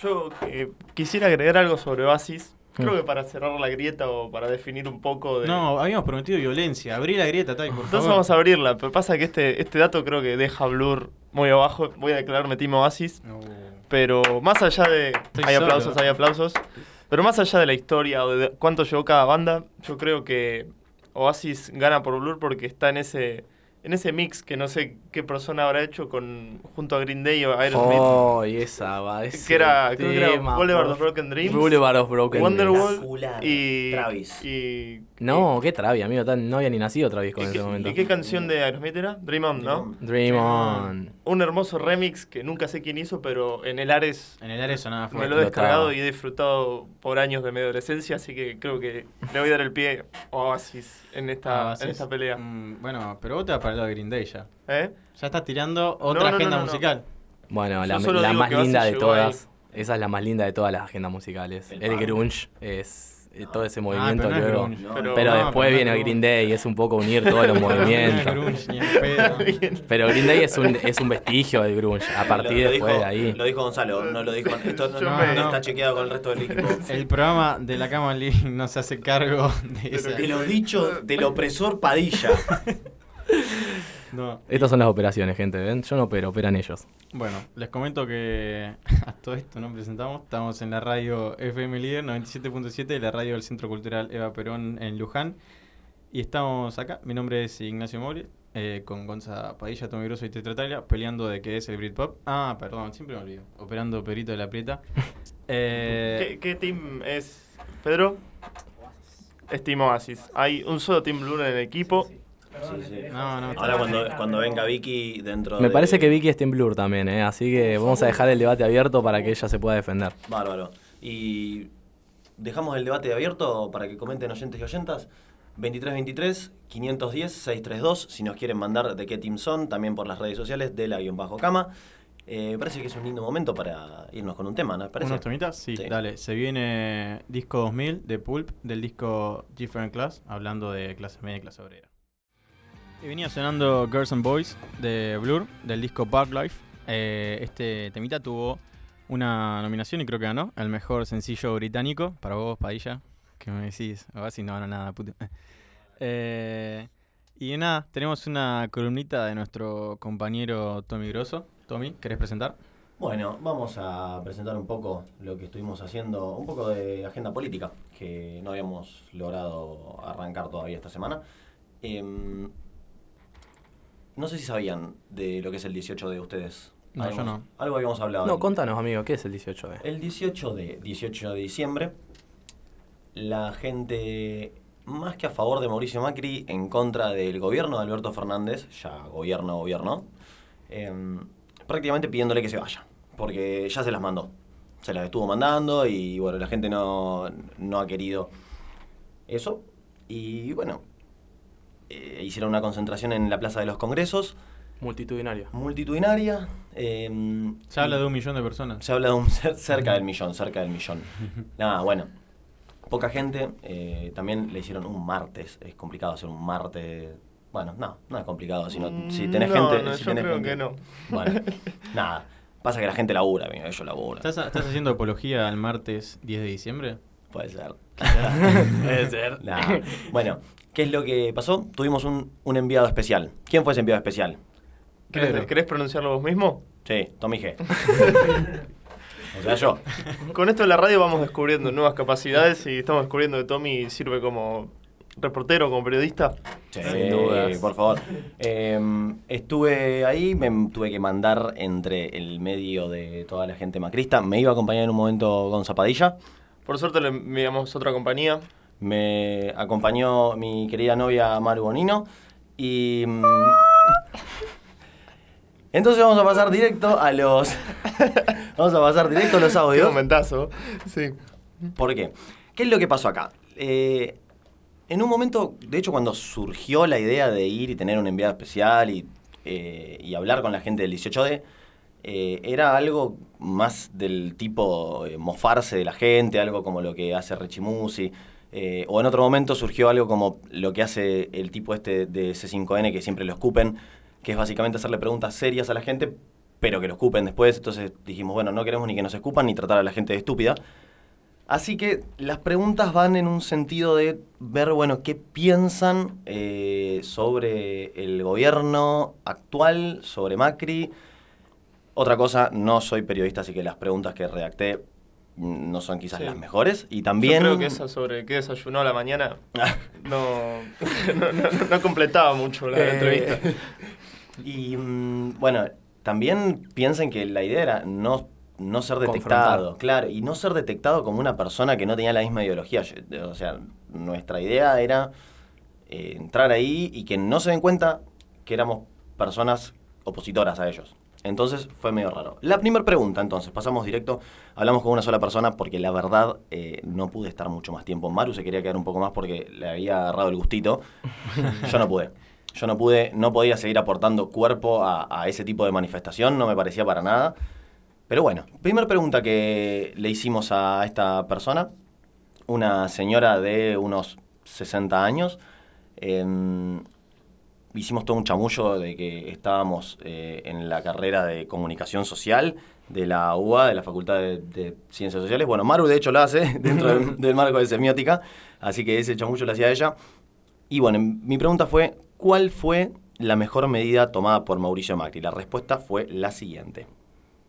Yo eh, quisiera agregar algo sobre Oasis. Creo Mm. que para cerrar la grieta o para definir un poco de... No, habíamos prometido violencia. Abrí la grieta, Tai, por Entonces favor. vamos a abrirla, pero pasa que este, este dato creo que deja Blur muy abajo. Voy a declararme Team Oasis. No. Pero más allá de... Estoy hay solo. aplausos, hay aplausos. Pero más allá de la historia o de cuánto llevó cada banda, yo creo que Oasis gana por Blur porque está en ese en ese mix que no sé qué persona habrá hecho con junto a Green Day o Aerosmith. Oh, y esa va. ese que era, creo que era Boulevard of Broken Dreams. Boulevard of Broken Wonderwall Dreams. Y Travis. y No, qué Travis, amigo. tan- No había ni nacido Travis con ¿Y ese qué, momento. y qué canción de Aerosmith era? Dream On, ¿no? Dream On. Un hermoso remix que nunca sé quién hizo, pero en el Ares En el área sonaba me lo he descargado y he disfrutado por años de mi adolescencia, así que creo que le voy a dar el pie a Oasis en esta, en esta pelea. Mm, bueno, pero vos te vas para el lado de Green Day ya. ¿Eh? Ya estás tirando otra No, no, agenda no, no, no. musical. Bueno, Yo la, más linda de todas. Esa es la más linda de todas las agendas musicales. El El, grunge es eh, todo ese Ah, movimiento pero no es luego. grunge. No, Pero- Pero No, después pero viene el Green. Day y es un poco unir todos los No es movimientos. grunge, ni en pedo. Pero Green Day es un, es un vestigio del grunge. A partir Lo- lo después dijo- de ahí. Lo dijo Gonzalo, no lo dijo. Esto no, está chequeado con el resto del equipo. El programa de la cama living no se hace cargo de esa. De los dichos del opresor Padilla. No. Estas son las operaciones, gente. ¿ven? Yo no opero, operan ellos. Bueno, les comento que a todo esto no presentamos. Estamos en la radio FM Líder 97.7, la radio del Centro Cultural Eva Perón en Luján. Y estamos acá. Mi nombre es Ignacio Mori, eh, con Gonza Padilla, Tommy Grosso y Tetratalia, peleando de qué es el Britpop. Ah, perdón, siempre me olvido. Operando Perito de la Prieta. Eh, ¿Qué, qué team es, Pedro? Es Team Oasis. Hay un solo Team Blur en el equipo. Perdón, Sí, sí. No, no, Ahora cuando, cuando venga Vicky dentro Me de- parece que Vicky está en Blur también, ¿eh? Así que vamos a dejar el debate abierto para que ella se pueda defender. Bárbaro. Y dejamos el debate abierto para que comenten oyentes y oyentas. 2323 510 632 si nos quieren mandar de qué team son, también por las redes sociales de la guion bajo cama. Eh, me parece que es un lindo momento para irnos con un tema, ¿no? ¿Te ¿Parece? ¿Unos temitas? Sí, Sí. dale. Se viene disco 2000 de Pulp, del disco Different Class, hablando de clase media y clase obrera. Y venía sonando Girls and Boys de Blur, del disco Bug Life. Eh, este temita tuvo una nominación y creo que ganó el mejor sencillo británico. Para vos, Padilla. ¿Qué me decís? A ver si no, no, nada, puto. Eh, y nada, tenemos una columnita de nuestro compañero Tommy Grosso. Tommy, ¿querés presentar? Bueno, vamos a presentar un poco lo que estuvimos haciendo, un poco de agenda política, que no habíamos logrado arrancar todavía esta semana. Em, no sé si sabían de lo que es el 18 de ustedes. No, yo no. Algo habíamos hablado. No, contanos, amigo, ¿qué es el 18D? El 18 de, 18 de diciembre, la gente más que a favor de Mauricio Macri, en contra del gobierno de Alberto Fernández, ya gobierno, gobierno, em, prácticamente pidiéndole que se vaya, porque ya se las mandó. Se las estuvo mandando y bueno, la gente no, no ha querido eso. Y bueno, eh, hicieron una concentración en la Plaza de los Congresos, Multitudinario. multitudinaria. em, Se habla de un millón de personas. se habla de un cer- cerca del millón, cerca del millón. Nada, bueno. Poca gente. eh, también le hicieron un martes. Es complicado hacer un martes. Bueno, no, no es complicado. Si, no, si tenés no, gente. no, si yo tenés creo gente- que no. Bueno, nada. Pasa que la gente labura, amigo, ellos laburan. ¿Estás, estás haciendo apología al martes 10 de diciembre? Puede ser. Puede ser. Nada. Bueno, ¿qué es lo que pasó? Tuvimos un, un enviado especial. ¿Quién fue ese enviado especial? ¿Querés, querés pronunciarlo vos mismo? Sí, Tommy G. o sea, yo. Con esto de la radio vamos descubriendo nuevas capacidades y estamos descubriendo que Tommy sirve como reportero, como periodista. Sí, Sin dudas. por favor. Eh, estuve ahí, me tuve que mandar entre el medio de toda la gente macrista. Me iba a acompañar en un momento con Zapadilla. Por suerte le enviamos otra compañía. Me acompañó mi querida novia Maru Bonino. Y. mm, Entonces vamos a pasar directo a los. vamos a pasar directo a los audios. momentazo. Sí. ¿Por qué? ¿Qué es lo que pasó acá? Eh, en un momento, de hecho, cuando surgió la idea de ir y tener un enviado especial y, eh, y hablar con la gente del 18D, eh, era algo más del tipo eh, mofarse de la gente, algo como lo que hace Rechimusi. eh, o en otro momento surgió algo como lo que hace el tipo este de C5N, que siempre lo escupen, que es básicamente hacerle preguntas serias a la gente, pero que lo escupen después. Entonces dijimos, bueno, no queremos ni que nos escupan ni tratar a la gente de estúpida. Así que las preguntas van en un sentido de ver, bueno, qué piensan eh, sobre el gobierno actual, sobre Macri. Otra cosa, no soy periodista, así que las preguntas que redacté no son quizás Sí. las mejores. Y también... Yo creo que esa sobre qué desayunó a la mañana no, no, no- no completaba mucho la Eh, entrevista. Y mm, bueno, también piensen que la idea era no, no ser detectado, claro, y no ser detectado como una persona que no tenía la misma ideología. O sea, nuestra idea era eh, entrar ahí y que no se den cuenta que éramos personas opositoras a ellos. Entonces fue medio raro. La primera pregunta, entonces, pasamos directo, hablamos con una sola persona porque la verdad eh, no pude estar mucho más tiempo. Maru se quería quedar un poco más porque le había agarrado el gustito. Yo no pude. Yo no pude, no podía seguir aportando cuerpo a, a ese tipo de manifestación, no me parecía para nada. Pero bueno, primera pregunta que le hicimos a esta persona, una señora de unos 60 años. em, hicimos todo un chamullo de que estábamos eh, en la carrera de comunicación social de la UBA, de la Facultad de, de Ciencias Sociales. Bueno, Maru de hecho lo hace dentro del, del marco de semiótica, así que ese chamullo lo hacía ella. Y bueno, mi pregunta fue, ¿cuál fue la mejor medida tomada por Mauricio Macri? La respuesta fue la siguiente.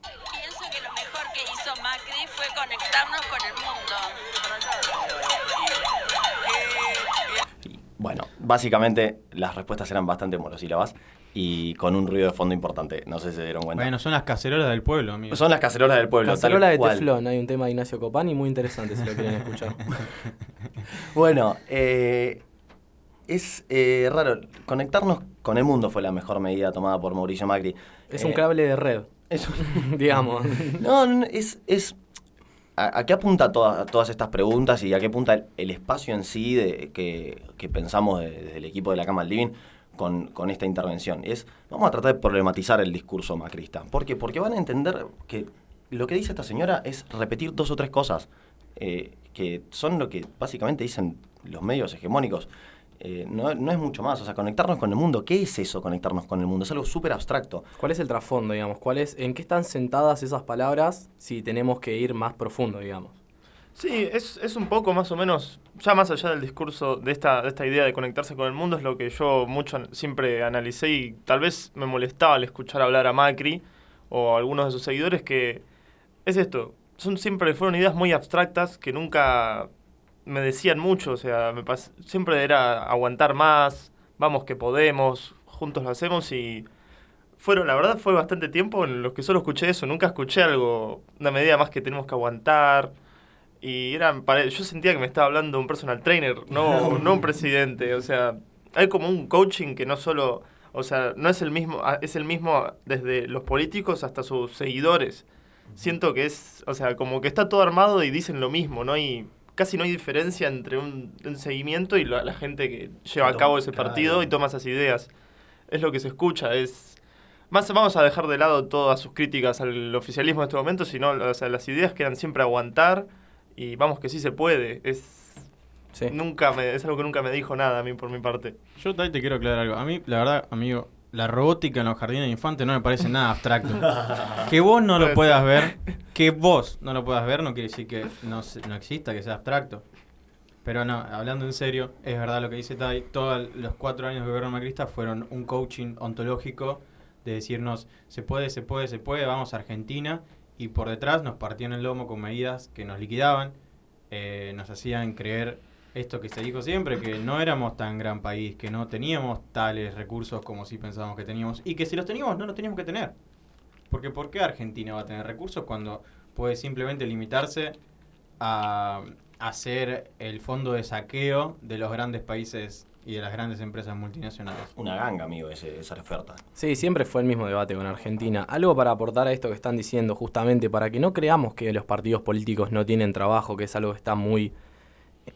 Pienso que lo mejor que hizo Macri fue conectarnos con el mundo. Bueno, básicamente las respuestas eran bastante monosílabas y con un ruido de fondo importante, no sé si se dieron cuenta. Bueno, son las cacerolas del pueblo, amigo. Son las cacerolas del pueblo. tal Cacerola de cual. Teflón, hay un tema de Ignacio Copani muy interesante si lo quieren escuchar. Bueno, eh, es eh, raro. Conectarnos con el mundo fue la mejor medida tomada por Mauricio Macri. Es un Eh, cable de red, es un- digamos. No, es... es ¿A, qué apunta toda- todas estas preguntas y a qué apunta el, espacio en sí de, que, que pensamos de- desde el equipo de la Cama del Living con, con esta intervención? Es, vamos a tratar de problematizar el discurso macrista. ¿Por qué? Porque van a entender que lo que dice esta señora es repetir dos o tres cosas eh, que son lo que básicamente dicen los medios hegemónicos. Eh, no, no es mucho más, o sea, conectarnos con el mundo. ¿Qué es eso, conectarnos con el mundo? Es algo súper abstracto. ¿Cuál es el trasfondo, digamos? ¿Cuál es, ¿En qué están sentadas esas palabras si tenemos que ir más profundo, digamos? Sí, es, es un poco más o menos, ya más allá del discurso de esta, de esta idea de conectarse con el mundo, es lo que yo mucho siempre analicé y tal vez me molestaba al escuchar hablar a Macri o a algunos de sus seguidores que es esto, son siempre fueron ideas muy abstractas que nunca me decían mucho, o sea, me pas- siempre era aguantar más, vamos que podemos, juntos lo hacemos y fueron, la verdad fue bastante tiempo en los que solo escuché eso, nunca escuché algo, una medida más que tenemos que aguantar. Y eran, yo sentía que me estaba hablando un personal trainer, no, no un presidente. O sea, hay como un coaching que no solo, o sea, no es el mismo, ah, es el mismo desde los políticos hasta sus seguidores. Siento que es, o sea, como que está todo armado y dicen lo mismo, no hay, casi no hay diferencia entre un, un seguimiento y la, la gente que lleva a cabo ese partido y toma esas ideas. Es lo que se escucha, es... Más vamos a dejar de lado todas sus críticas al oficialismo en este momento, sino o sea, las ideas que eran siempre aguantar y vamos que sí se puede. Es Sí. nunca me, es algo que nunca me dijo nada a mí por mi parte. Yo ahí te quiero aclarar algo. A mí, la verdad, amigo, la robótica en los jardines de infantes no me parece nada abstracto. que vos no lo puedas ver, que vos no lo puedas ver no quiere decir que no, no exista, que sea abstracto. Pero no, hablando en serio, es verdad lo que dice Tai. Todos los cuatro años de gobierno macrista fueron un coaching ontológico de decirnos, se puede, se puede, se puede, vamos a Argentina. Y por detrás nos partían el lomo con medidas que nos liquidaban, eh, nos hacían creer esto que se dijo siempre, que no éramos tan gran país, que no teníamos tales recursos como sí pensábamos que teníamos, y que si los teníamos no los teníamos que tener. Porque ¿por qué Argentina va a tener recursos cuando puede simplemente limitarse a hacer el fondo de saqueo de los grandes países y de las grandes empresas multinacionales? Una ganga, amigo, ese, esa oferta. Sí, siempre fue el mismo debate con Argentina. Algo para aportar a esto que están diciendo, justamente para que no creamos que los partidos políticos no tienen trabajo, que es algo que está muy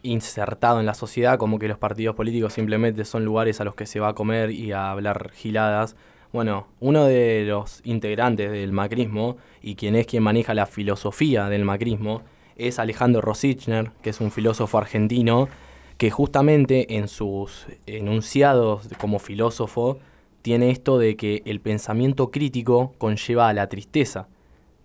insertado en la sociedad, como que los partidos políticos simplemente son lugares a los que se va a comer y a hablar giladas. Bueno, uno de los integrantes del macrismo y quien es quien maneja la filosofía del macrismo es Alejandro Rosichner, que es un filósofo argentino que justamente en sus enunciados como filósofo tiene esto de que el pensamiento crítico conlleva a la tristeza,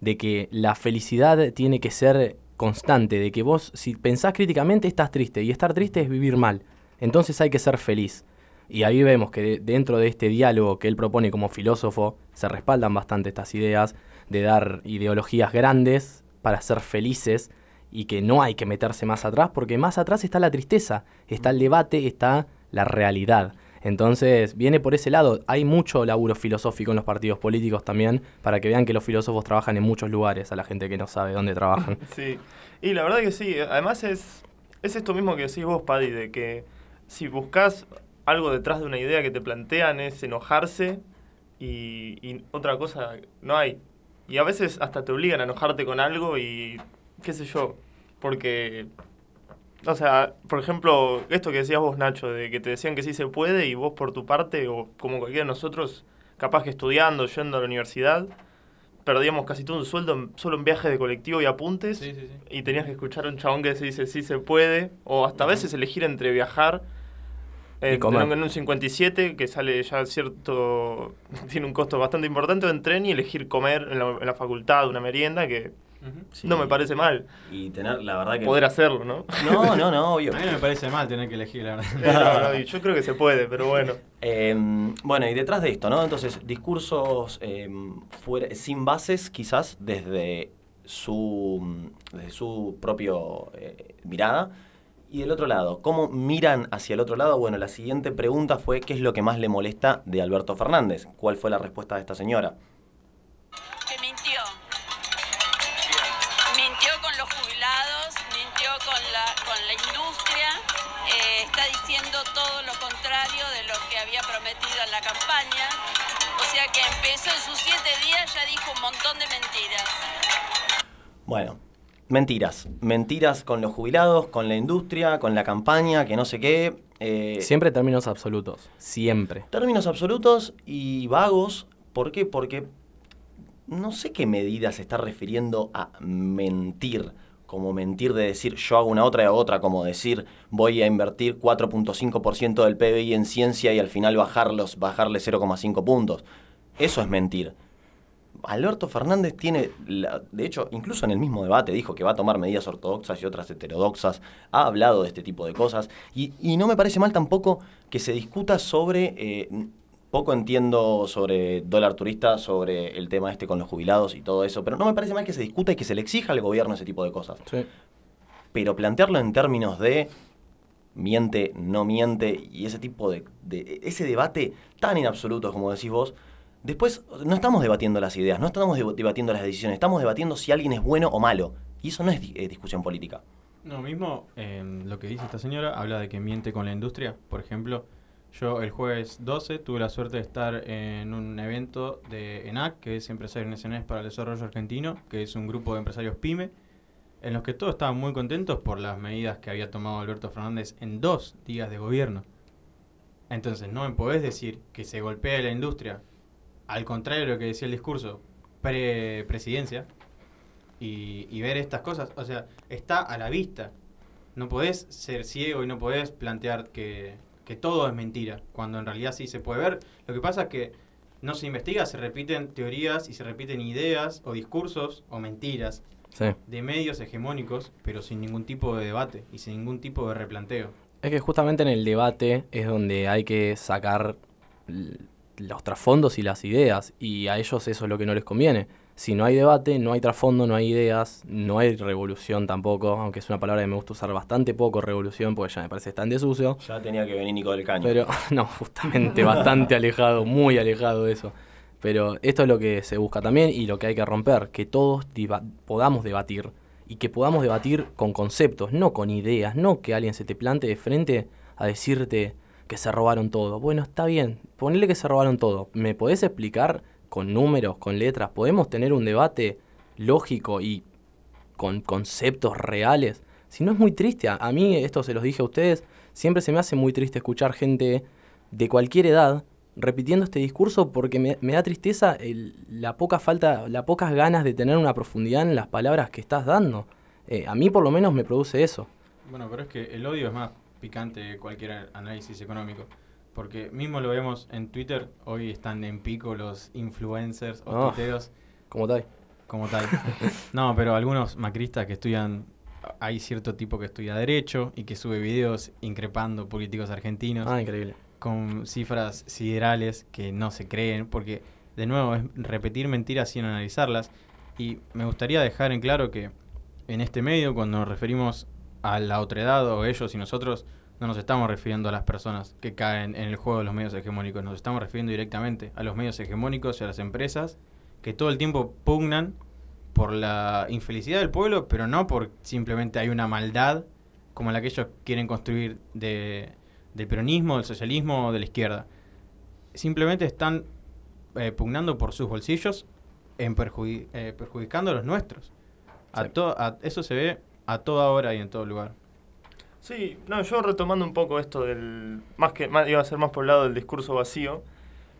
de que la felicidad tiene que ser constante, de que vos si pensás críticamente estás triste y estar triste es vivir mal, entonces hay que ser feliz. Y ahí vemos que de- dentro de este diálogo que él propone como filósofo se respaldan bastante estas ideas de dar ideologías grandes para ser felices y que no hay que meterse más atrás porque más atrás está la tristeza, está el debate, está la realidad. Entonces viene por ese lado, hay mucho laburo filosófico en los partidos políticos también para que vean que los filósofos trabajan en muchos lugares a la gente que no sabe dónde trabajan. Sí, y la verdad que sí, además es, es esto mismo que decís vos, Paddy, de que si buscas algo detrás de una idea que te plantean es enojarse y, y otra cosa no hay. Y a veces hasta te obligan a enojarte con algo y qué sé yo, porque, o sea, por ejemplo, esto que decías vos, Nacho, de que te decían que sí se puede y vos por tu parte, o como cualquiera de nosotros, capaz que estudiando, yendo a la universidad, perdíamos casi todo un sueldo en- solo en viajes de colectivo y apuntes Sí, sí, sí. y tenías que escuchar a un chabón que se dice sí se puede, o hasta a veces elegir entre viajar Y en, en un 57 que sale ya cierto, tiene un costo bastante importante o en tren y elegir comer en la, en la facultad, una merienda que Sí. no me parece mal Y tener, la verdad que... poder hacerlo, ¿no? No, no, no, obvio. A mí no me parece mal tener que elegir, la verdad. Eh, no, yo creo que se puede, pero bueno. Eh, bueno, y detrás de esto, ¿no? Entonces, discursos eh, fuera, sin bases, quizás desde su, desde su propio eh, mirada. Y del otro lado, ¿cómo miran hacia el otro lado? Bueno, la siguiente pregunta fue, ¿qué es lo que más le molesta de Alberto Fernández? ¿Cuál fue la respuesta de esta señora? Prometido en la campaña. O sea que empezó en sus siete días, ya dijo un montón de mentiras. Bueno, mentiras. Mentiras con los jubilados, con la industria, con la campaña, que no sé qué. eh, Siempre términos absolutos, siempre. Términos absolutos y vagos. ¿Por qué? Porque no sé qué medida se está refiriendo a mentir. Como mentir de decir yo hago una otra y otra. Como decir voy a invertir 4.5% del PBI en ciencia y al final bajarlos, bajarle 0,5 puntos. Eso es mentir. Alberto Fernández tiene, de hecho, incluso en el mismo debate dijo que va a tomar medidas ortodoxas y otras heterodoxas, ha hablado de este tipo de cosas, y, y no me parece mal tampoco que se discuta sobre, eh, poco entiendo sobre dólar turista, sobre el tema este con los jubilados y todo eso, pero no me parece mal que se discuta y que se le exija al gobierno ese tipo de cosas. Sí. Pero plantearlo en términos de miente, no miente, y ese tipo de, de- ese debate tan inabsoluto como decís vos, después no estamos debatiendo las ideas, no estamos deb- debatiendo las decisiones, estamos debatiendo si alguien es bueno o malo. Y eso no es eh, discusión política. No, mismo eh, lo que dice esta señora habla de que miente con la industria. Por ejemplo, yo el jueves 12 tuve la suerte de estar en un evento de ENAC, que es Empresarios Nacionales para el Desarrollo Argentino, que es un grupo de empresarios PYME, en los que todos estaban muy contentos por las medidas que había tomado Alberto Fernández en dos días de gobierno. Entonces, no me podés decir que se golpea la industria, al contrario de lo que decía el discurso pre-presidencia, y, y ver estas cosas. O sea, está a la vista. No podés ser ciego y no podés plantear que, que todo es mentira, cuando en realidad sí se puede ver. Lo que pasa es que no se investiga, se repiten teorías y se repiten ideas o discursos o mentiras Sí. de medios hegemónicos, pero sin ningún tipo de debate y sin ningún tipo de replanteo. Es que justamente en el debate es donde hay que sacar los trasfondos y las ideas, y a ellos eso es lo que no les conviene. Si no hay debate, no hay trasfondo, no hay ideas, no hay revolución tampoco, aunque es una palabra que me gusta usar bastante poco, revolución, porque ya me parece tan desuso. Ya tenía que venir Nico del Caño. Pero, no, justamente bastante alejado, muy alejado de eso. Pero esto es lo que se busca también y lo que hay que romper, que todos podamos debatir y que podamos debatir con conceptos, no con ideas, no que alguien se te plante de frente a decirte que se robaron todo. Bueno, está bien, ponele que se robaron todo. ¿Me podés explicar con números, con letras? ¿Podemos tener un debate lógico y con conceptos reales? Si no es muy triste, a, mí esto se los dije a ustedes, siempre se me hace muy triste escuchar gente de cualquier edad repitiendo este discurso porque me, da tristeza la poca falta, las pocas ganas de tener una profundidad en las palabras que estás dando. Eh, a mí por lo menos me produce eso. Bueno, pero es que el odio es más picante que cualquier análisis económico. Porque mismo lo vemos en Twitter, hoy están en pico los influencers o Oh. tuiteros Como tal. como tal. no, pero algunos macristas que estudian, hay cierto tipo que estudia derecho y que sube videos increpando políticos argentinos Ah, increíble. con cifras siderales que no se creen, porque de nuevo es repetir mentiras sin analizarlas. Y me gustaría dejar en claro que en este medio, cuando nos referimos a la otredad o ellos y nosotros, no nos estamos refiriendo a las personas que caen en el juego de los medios hegemónicos, nos estamos refiriendo directamente a los medios hegemónicos y a las empresas que todo el tiempo pugnan por la infelicidad del pueblo, pero no por simplemente hay una maldad como la que ellos quieren construir de, del peronismo, del socialismo o de la izquierda. Simplemente están eh, pugnando por sus bolsillos, en perjudi- eh, perjudicando a los nuestros. A Sí. a- eso se ve a toda hora y en todo lugar. Sí, no, yo retomando un poco esto del. Más que. Más, iba a ser más por el lado del discurso vacío.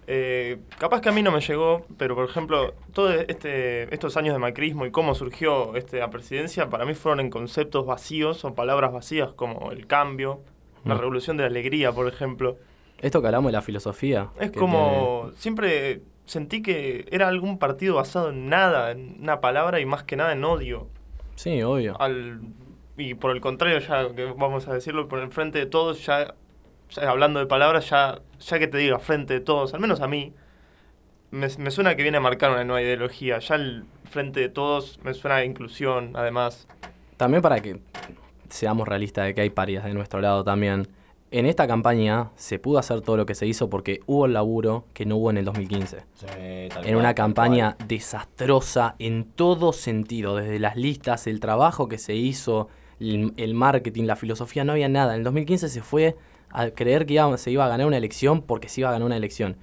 eh, capaz que a mí no me llegó, pero por ejemplo, todos este, estos años de macrismo y cómo surgió este, la presidencia, para mí fueron en conceptos vacíos o palabras vacías como el cambio, la Mm. revolución de la alegría, por ejemplo. Esto que hablamos de la filosofía. Es como. Siempre sentí que era algún partido basado en nada, en una palabra y más que nada en odio. Sí, obvio. al y por el contrario ya que vamos a decirlo por el frente de todos ya, ya hablando de palabras ya ya que te diga frente de todos al menos a mí me, me suena que viene a marcar una nueva ideología ya el frente de todos me suena a inclusión además También para que seamos realistas de que hay parias de nuestro lado también. En esta campaña se pudo hacer todo lo que se hizo porque hubo el laburo que no hubo en el 2015. Sí, tal En cual, una tal campaña cual. desastrosa en todo sentido, desde las listas, el trabajo que se hizo, el, el marketing, la filosofía, no había nada. En el 2015 se fue a creer que iba- se iba a ganar una elección porque se iba a ganar una elección.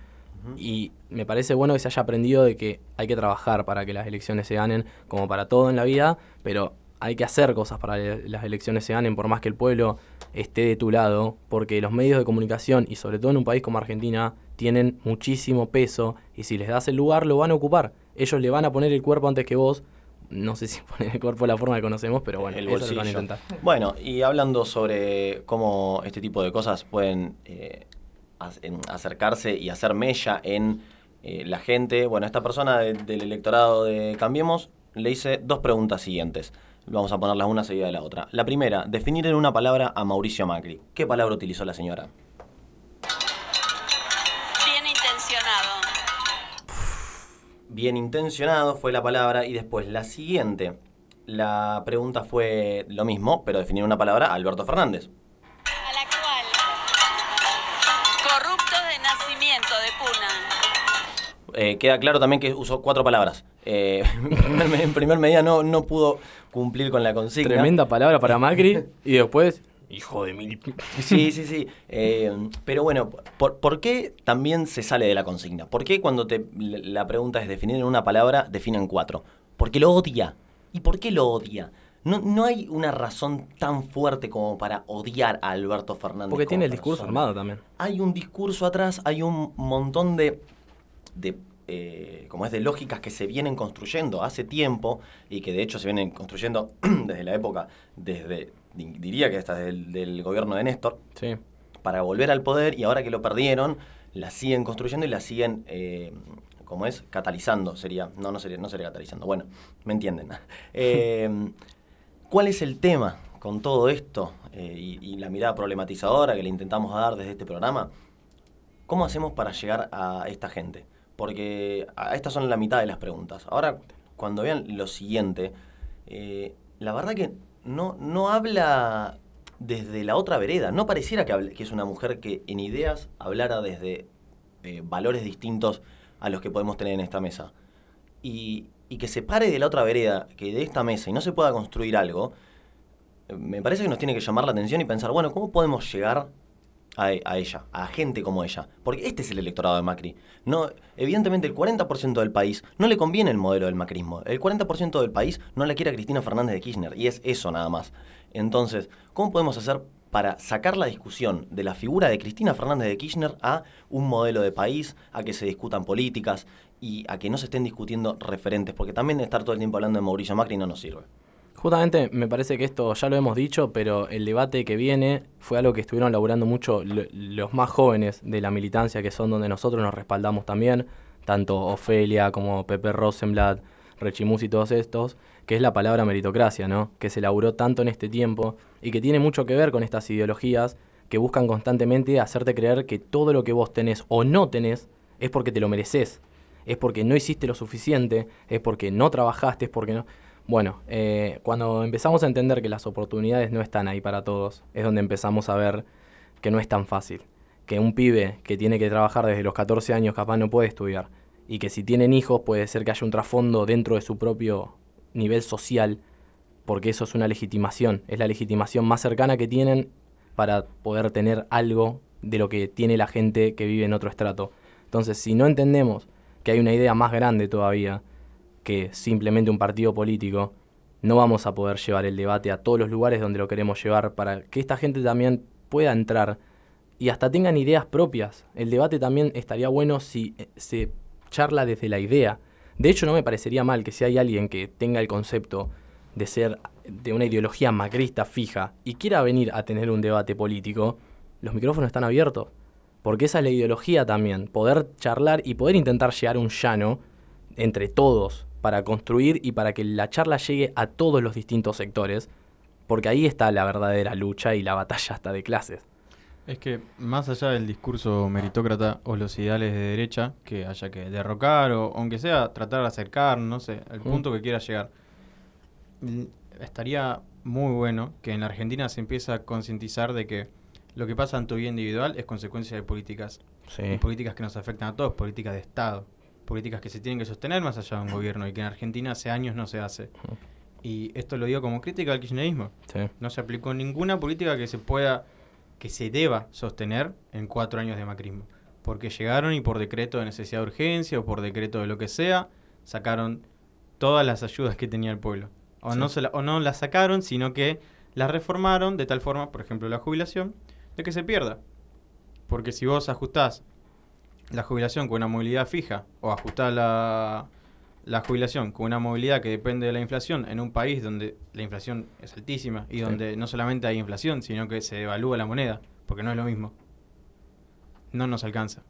Y me parece bueno que se haya aprendido de que hay que trabajar para que las elecciones se ganen, como para todo en la vida, pero hay que hacer cosas para que las elecciones se ganen, por más que el pueblo esté de tu lado, porque los medios de comunicación, y sobre todo en un país como Argentina, tienen muchísimo peso, y si les das el lugar, lo van a ocupar. Ellos le van a poner el cuerpo antes que vos. No sé si poner el cuerpo la forma que conocemos, pero bueno, el eso es lo van a bolsillo. intentar. Bueno, y hablando sobre cómo este tipo de cosas pueden eh, acercarse y hacer mella en eh, la gente, bueno, esta persona de- del electorado de Cambiemos le hice dos preguntas siguientes. Vamos a ponerlas una seguida de la otra. La primera, definir en una palabra a Mauricio Macri. ¿Qué palabra utilizó la señora? Bien intencionado fue la palabra y después la siguiente. La pregunta fue lo mismo, pero definir una palabra a Alberto Fernández. A la cual. Corruptos de nacimiento de Puna. Eh, queda claro también que usó cuatro palabras. Eh, en primer me- en primer medida no, no pudo cumplir con la consigna. Tremenda palabra para Macri. y después, hijo de mil. Sí, sí, sí. Eh, pero bueno, ¿por, por qué también se sale de la consigna? ¿Por qué cuando te, la pregunta es definir en una palabra, definen cuatro? Porque lo odia. ¿Y por qué lo odia? No, no hay una razón tan fuerte como para odiar a Alberto Fernández. Porque tiene el discurso persona. armado también. Hay un discurso atrás, hay un montón de, de eh, como es de lógicas que se vienen construyendo hace tiempo y que de hecho se vienen construyendo desde la época, desde diría que hasta del, del gobierno de Néstor, Sí. para volver al poder y ahora que lo perdieron, la siguen construyendo y la siguen, eh, como es, catalizando, sería, no, no sería, no sería catalizando, bueno, me entienden. Eh, ¿Cuál es el tema con todo esto eh, y, y la mirada problematizadora que le intentamos dar desde este programa? ¿Cómo hacemos para llegar a esta gente? Porque a- estas son la mitad de las preguntas. Ahora, cuando vean lo siguiente, eh, la verdad que no, no habla desde la otra vereda. No pareciera que, hable- que es una mujer que en ideas hablara desde eh, valores distintos a los que podemos tener en esta mesa. Y, y que se pare de la otra vereda, que de esta mesa, y no se pueda construir algo, eh, me parece que nos tiene que llamar la atención y pensar, bueno, ¿cómo podemos llegar a, ella, a gente como ella? Porque este es el electorado de Macri. No, evidentemente el 40% del país no le conviene el modelo del macrismo. El 40% del país no la quiere a Cristina Fernández de Kirchner, y es eso nada más. Entonces, ¿cómo podemos hacer para sacar la discusión de la figura de Cristina Fernández de Kirchner a un modelo de país, a que se discutan políticas y a que no se estén discutiendo referentes? Porque también estar todo el tiempo hablando de Mauricio Macri no nos sirve. Justamente me parece que esto ya lo hemos dicho, pero el debate que viene fue algo que estuvieron laburando mucho lo- los más jóvenes de la militancia, que son donde nosotros nos respaldamos también, tanto Ofelia como Pepe Rosenblatt, Rechimus y todos estos, que es la palabra meritocracia, ¿no? Que se laburó tanto en este tiempo y que tiene mucho que ver con estas ideologías que buscan constantemente hacerte creer que todo lo que vos tenés o no tenés es porque te lo mereces, es porque no hiciste lo suficiente, es porque no trabajaste, es porque no... Bueno, eh, cuando empezamos a entender que las oportunidades no están ahí para todos, es donde empezamos a ver que no es tan fácil. Que un pibe que tiene que trabajar desde los 14 años capaz no puede estudiar. Y que si tienen hijos puede ser que haya un trasfondo dentro de su propio nivel social, porque eso es una legitimación. Es la legitimación más cercana que tienen para poder tener algo de lo que tiene la gente que vive en otro estrato. Entonces, si no entendemos que hay una idea más grande todavía, que simplemente un partido político, no vamos a poder llevar el debate a todos los lugares donde lo queremos llevar para que esta gente también pueda entrar y hasta tengan ideas propias. El debate también estaría bueno si eh, se charla desde la idea. De hecho, no me parecería mal que si hay alguien que tenga el concepto de ser de una ideología macrista fija y quiera venir a tener un debate político, los micrófonos están abiertos. Porque esa es la ideología también, poder charlar y poder intentar llegar a un llano entre todos para construir y para que la charla llegue a todos los distintos sectores, porque ahí está la verdadera lucha y la batalla hasta de clases. Es que más allá del discurso meritócrata o los ideales de derecha que haya que derrocar o aunque sea tratar de acercar, no sé, al punto que quiera llegar, mm, estaría muy bueno que en la Argentina se empiece a concientizar de que lo que pasa en tu vida individual es consecuencia de políticas y políticas que nos afectan a todos, políticas de Estado, políticas que se tienen que sostener más allá de un gobierno y que en Argentina hace años no se hace. Y esto lo digo como crítica al kirchnerismo. Sí. No se aplicó ninguna política que se pueda, que se deba sostener en cuatro años de macrismo. Porque llegaron y por decreto de necesidad de urgencia o por decreto de lo que sea, sacaron todas las ayudas que tenía el pueblo. O, Sí. no, se la- o no las sacaron, sino que las reformaron de tal forma, por ejemplo, la jubilación, de que se pierda. Porque si vos ajustás la jubilación con una movilidad fija o ajustás la, la jubilación con una movilidad que depende de la inflación en un país donde la inflación es altísima y Sí. donde no solamente hay inflación, sino que se devalúa la moneda, porque no es lo mismo, no nos alcanza.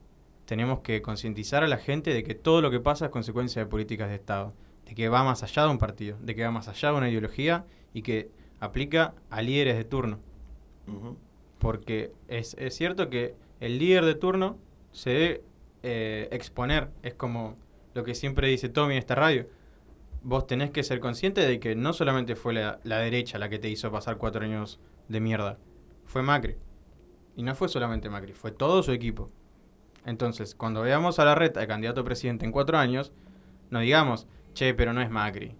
tenemos que concientizar a la gente de que todo lo que pasa es consecuencia de políticas de Estado, de que va más allá de un partido, de que va más allá de una ideología y que aplica a líderes de turno. Porque es, es cierto que el líder de turno se debe eh, exponer, es como lo que siempre dice Tommy en esta radio. Vos tenés que ser consciente de que no solamente fue la, la derecha la que te hizo pasar cuatro años de mierda, fue Macri. Y no fue solamente Macri, fue todo su equipo. Entonces, cuando veamos a la reta de candidato a presidente en cuatro años, no digamos, che, pero no es Macri.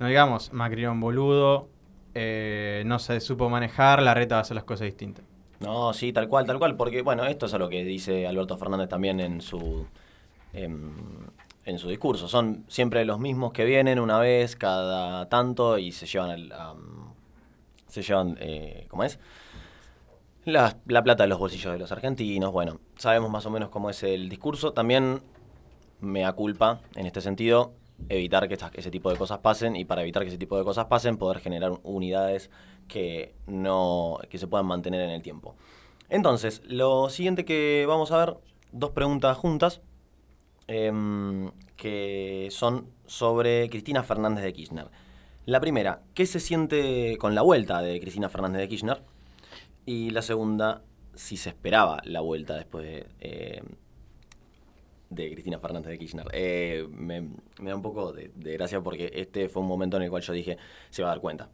No digamos, Macri era un boludo, eh, no se supo manejar, la reta va a hacer las cosas distintas. No, sí, tal cual, tal cual, porque bueno, esto es a lo que dice Alberto Fernández también en su em, en su discurso. Son siempre los mismos que vienen una vez cada tanto y se llevan am, se llevan, eh, ¿cómo es? La, la plata de los bolsillos de los argentinos. Bueno, sabemos más o menos cómo es el discurso. También me da culpa en este sentido evitar que estas- ese tipo de cosas pasen y para evitar que ese tipo de cosas pasen poder generar unidades que no que se puedan mantener en el tiempo. Entonces, lo siguiente que vamos a ver, dos preguntas juntas, em, que son sobre Cristina Fernández de Kirchner. La primera, ¿qué se siente con la vuelta de Cristina Fernández de Kirchner? Y la segunda, si se esperaba la vuelta después de, de Cristina Fernández de Kirchner. Eh, me, da un poco de gracia porque este fue un momento en el cual yo dije, se va a dar cuenta.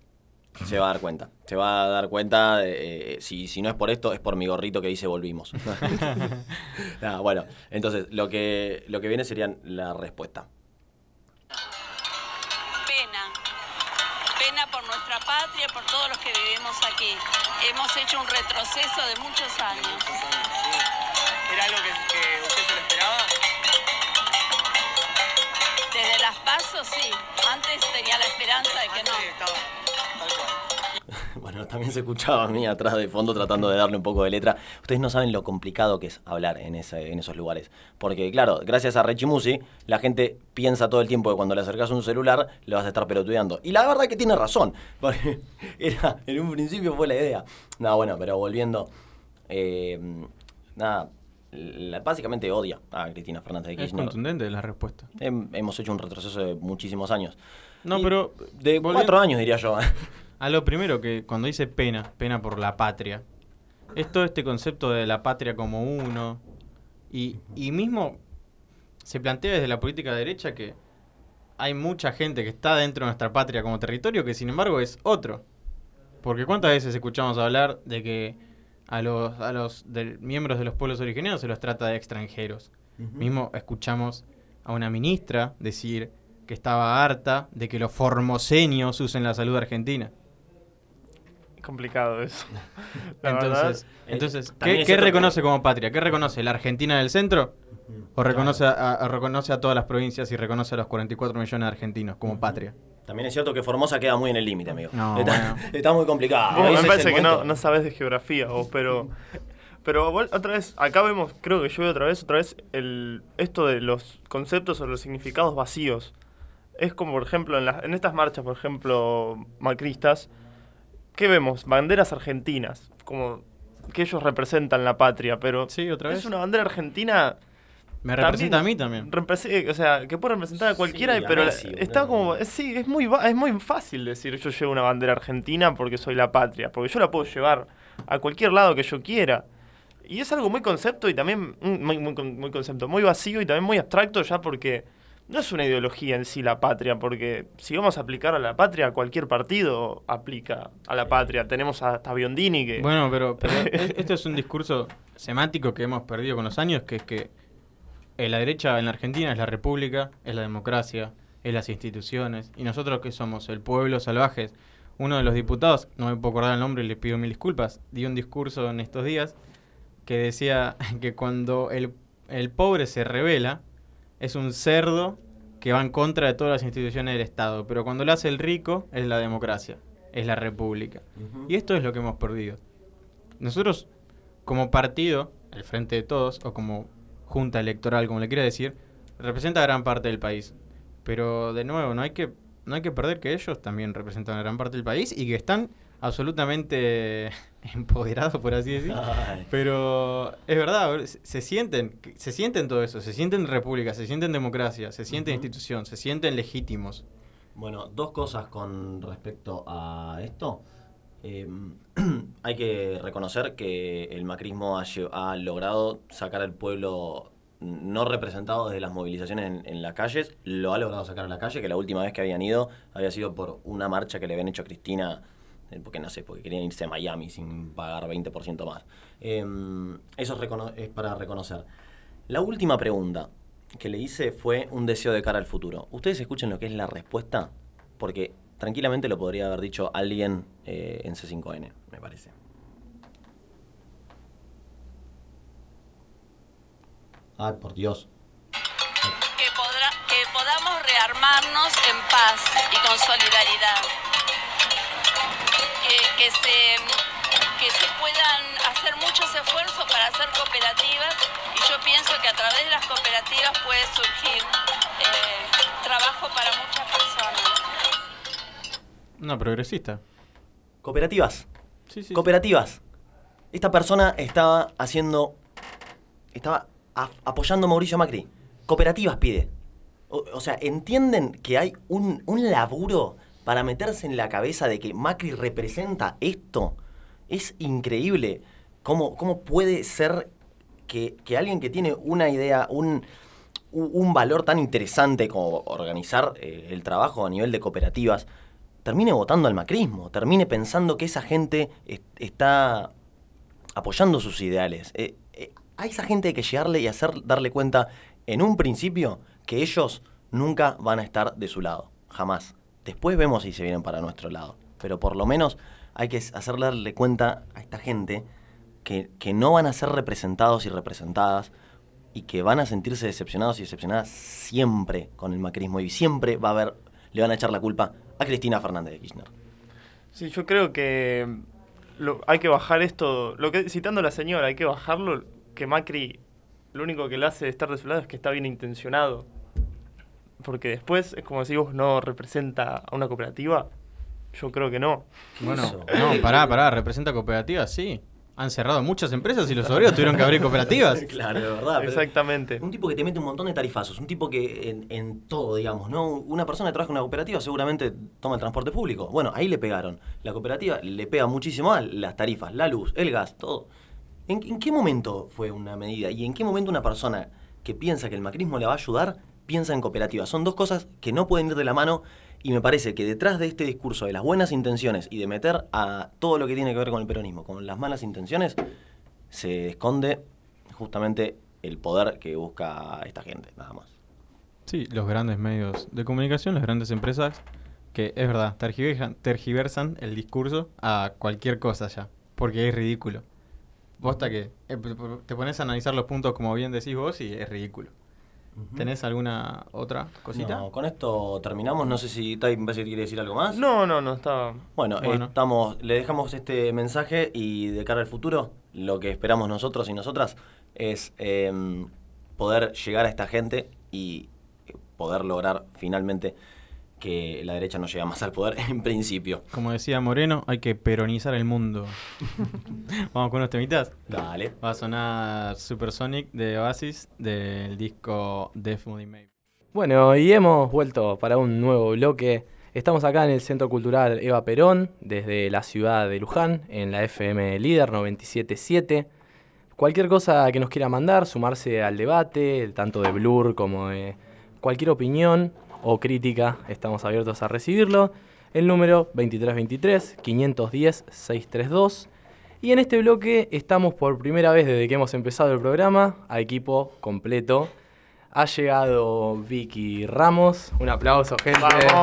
Se va a dar cuenta. Se va a dar cuenta, eh, si, si no es por esto, es por mi gorrito que dice volvimos. Nada, bueno, entonces lo que, lo que viene serían la respuesta. Pena. Pena por nuestra patria, por todos los que vivimos aquí. Hemos hecho un retroceso de muchos años. ¿Era algo que, que usted se lo esperaba? Desde las pasos, sí. Antes tenía la esperanza de que no. Estaba también se escuchaba a mí atrás de fondo tratando de darle un poco de letra. Ustedes no saben lo complicado que es hablar en, ese, en esos lugares. Porque, claro, gracias a Rechimusi, la gente piensa todo el tiempo que cuando le acercas un celular, le vas a estar pelotudeando. Y la verdad que tiene razón. Porque era, en un principio fue la idea. No, bueno, pero volviendo. eh, nada, la- básicamente odia a Cristina Fernández de Es Kirchner. contundente la respuesta. Hem- hemos hecho un retroceso de muchísimos años. No, Y pero De cuatro años, diría yo. A lo primero que cuando dice pena, pena por la patria, es todo este concepto de la patria como uno. Y, y mismo se plantea desde la política derecha que hay mucha gente que está dentro de nuestra patria como territorio que sin embargo es otro. Porque cuántas veces escuchamos hablar de que a los, a los del- miembros de los pueblos originarios se los trata de extranjeros. Mismo escuchamos a una ministra decir que estaba harta de que los formoseños usen la salud argentina. Complicado eso. La Entonces, verdad, entonces Eh, ¿qué, qué reconoce como patria? ¿Qué reconoce? ¿La Argentina del centro? ¿O reconoce, a, a- reconoce a todas las provincias y reconoce a los 44 millones de argentinos como patria? También es cierto que Formosa queda muy en el límite, amigo. No, está, bueno. está muy complicado. Ese me parece que no, no sabes de geografía vos, pero... Pero otra vez, acá vemos, creo que yo veo otra vez, otra vez, el, esto de los conceptos o los significados vacíos. Es como, por ejemplo, en, las en estas marchas, por ejemplo, macristas, ¿qué vemos? Banderas argentinas, como que ellos representan la patria, pero Sí, otra vez. es una bandera argentina Me representa a mí también. Represe- o sea, que puede representar a cualquiera, Sí, a pero Messi, está como. es- sí, es muy, va- es muy fácil decir yo llevo una bandera argentina porque soy la patria. Porque yo la puedo llevar a cualquier lado que yo quiera. Y es algo muy concepto y también. mm, Muy, muy, con- muy concepto, muy vacío y también muy abstracto ya porque. No es una ideología en sí la patria, porque si vamos a aplicar a la patria, cualquier partido aplica a la patria. Tenemos hasta Biondini que. Bueno, pero, pero es- esto es un discurso semántico que hemos perdido con los años, que es que eh, la derecha en la Argentina es la república, es la democracia, es las instituciones, y nosotros que somos el pueblo salvajes. Uno de los diputados, no me puedo acordar el nombre y le pido mil disculpas, dio un discurso en estos días que decía que cuando el, el pobre se revela, es un cerdo que va en contra de todas las instituciones del Estado, pero cuando lo hace el rico es la democracia, es la república. Y esto es lo que hemos perdido. Nosotros, como partido, el Frente de Todos, o como junta electoral, como le quiera decir, representa a gran parte del país. Pero de nuevo, no hay que, no hay que perder que ellos también representan a gran parte del país y que están absolutamente empoderado, por así decir. Ay. Pero es verdad, se- sienten, se sienten todo eso, se sienten república, se sienten democracia, se sienten institución, se sienten legítimos. Bueno, dos cosas con respecto a esto. Eh, hay que reconocer que el macrismo ha, logrado sacar al pueblo no representado desde las movilizaciones en, en las calles, lo ha logrado sacar a la calle, que la última vez que habían ido había sido por una marcha que le habían hecho a Cristina, porque no sé, porque querían irse a Miami sin pagar 20% más. Eh, eso es, para reconocer. La última pregunta que le hice fue un deseo de cara al futuro. Ustedes escuchen lo que es la respuesta, porque tranquilamente lo podría haber dicho alguien eh, en C5N, me parece. Ay, por Dios. que, podrá, que podamos rearmarnos en paz y con solidaridad. Que, que se, que se puedan hacer muchos esfuerzos para hacer cooperativas y yo pienso que a través de las cooperativas puede surgir eh, trabajo para muchas personas. Una progresista. Cooperativas. Sí, sí. Cooperativas. Esta persona estaba haciendo. Estaba a- apoyando a Mauricio Macri. Cooperativas pide. O, o sea, ¿entienden que hay un, un laburo para meterse en la cabeza de que Macri representa esto? Es increíble cómo, cómo puede ser que, que alguien que tiene una idea, un, un valor tan interesante como organizar eh, el trabajo a nivel de cooperativas, termine votando al macrismo, termine pensando que esa gente es- está apoyando sus ideales. Eh, eh, a esa gente hay que llegarle y hacer darle cuenta en un principio que ellos nunca van a estar de su lado, jamás. Después vemos si se vienen para nuestro lado, pero por lo menos hay que hacerle darle cuenta a esta gente que, no van a ser representados y representadas y que van a sentirse decepcionados y decepcionadas siempre con el macrismo y siempre va a haber, le van a echar la culpa a Cristina Fernández de Kirchner. Sí, yo creo que hay que bajar esto, lo que citando a la señora, hay que bajarlo, que Macri lo único que le hace estar de su lado es que está bien intencionado. Porque después, es como si vos no representa a una cooperativa, yo creo que no. Bueno, no, pará, pará, representa cooperativas, sí. Han cerrado muchas empresas y los obreros tuvieron que abrir cooperativas. Claro, de verdad. pero- Exactamente. Un tipo que te mete un montón de tarifazos, un tipo que en, en todo, digamos, ¿no? Una persona que trabaja en una cooperativa seguramente toma el transporte público. Bueno, ahí le pegaron. La cooperativa le pega muchísimo a las tarifas, la luz, el gas, todo. ¿En, en qué momento fue una medida? ¿Y en qué momento una persona que piensa que el macrismo le va a ayudar piensa en cooperativa? Son dos cosas que no pueden ir de la mano y me parece que detrás de este discurso de las buenas intenciones y de meter a todo lo que tiene que ver con el peronismo, con las malas intenciones, se esconde justamente el poder que busca esta gente, nada más. Sí, los grandes medios de comunicación, las grandes empresas, que es verdad, tergiversan, tergiversan el discurso a cualquier cosa ya, porque es ridículo. Bosta que eh, te pones a analizar los puntos como bien decís vos y es ridículo. ¿Tenés alguna otra cosita? No, con esto terminamos. No sé si Tai quiere decir algo más. No, no, no, estaba... Bueno, eh, Bueno. estamos, le dejamos este mensaje y de cara al futuro, lo que esperamos nosotros y nosotras es em, poder llegar a esta gente y eh, poder lograr finalmente que la derecha no llegue más al poder en principio. Como decía Moreno, hay que peronizar el mundo. Vamos con unos temitas. Dale. Va a sonar Supersonic de Oasis del disco Death Moody Maybe. Bueno, y hemos vuelto para un nuevo bloque. Estamos acá en el Centro Cultural Eva Perón, desde la ciudad de Luján, en la FM Líder 977. Cualquier cosa que nos quiera mandar, sumarse al debate, tanto de Blur como de cualquier opinión o crítica, estamos abiertos a recibirlo. El número 2323-510-632. Y en este bloque estamos por primera vez desde que hemos empezado el programa a equipo completo. Ha llegado Vicky Ramos. Un aplauso, gente, ¡Vamos!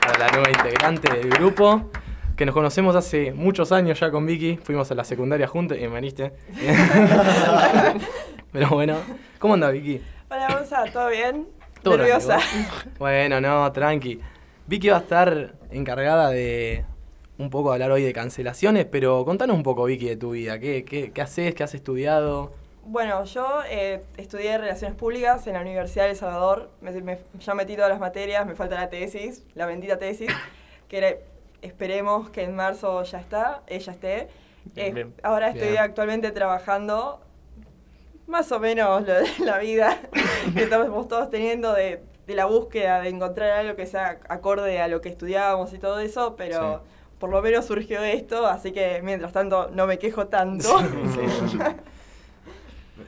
para la nueva integrante del grupo. Que nos conocemos hace muchos años ya con Vicky. Fuimos a la secundaria juntos y me viniste. Pero bueno, ¿cómo anda Vicky? Hola, Gonza, ¿todo bien? Todo Nerviosa. Bueno, no, tranqui. Vicky va a estar encargada de un poco hablar hoy de cancelaciones, pero contanos un poco, Vicky, de tu vida. ¿Qué, qué, qué haces? ¿Qué has estudiado? Bueno, yo eh, estudié Relaciones Públicas en la Universidad de El Salvador. Me, me- ya metí todas las materias, me falta la tesis, la bendita tesis, que era- esperemos que en marzo ya está, ella esté. Eh, ahora estoy actualmente trabajando más o menos lo de la vida que estamos todos teniendo de, de la búsqueda de encontrar algo que sea acorde a lo que estudiábamos y todo eso, pero por lo menos surgió esto, así que mientras tanto no me quejo tanto.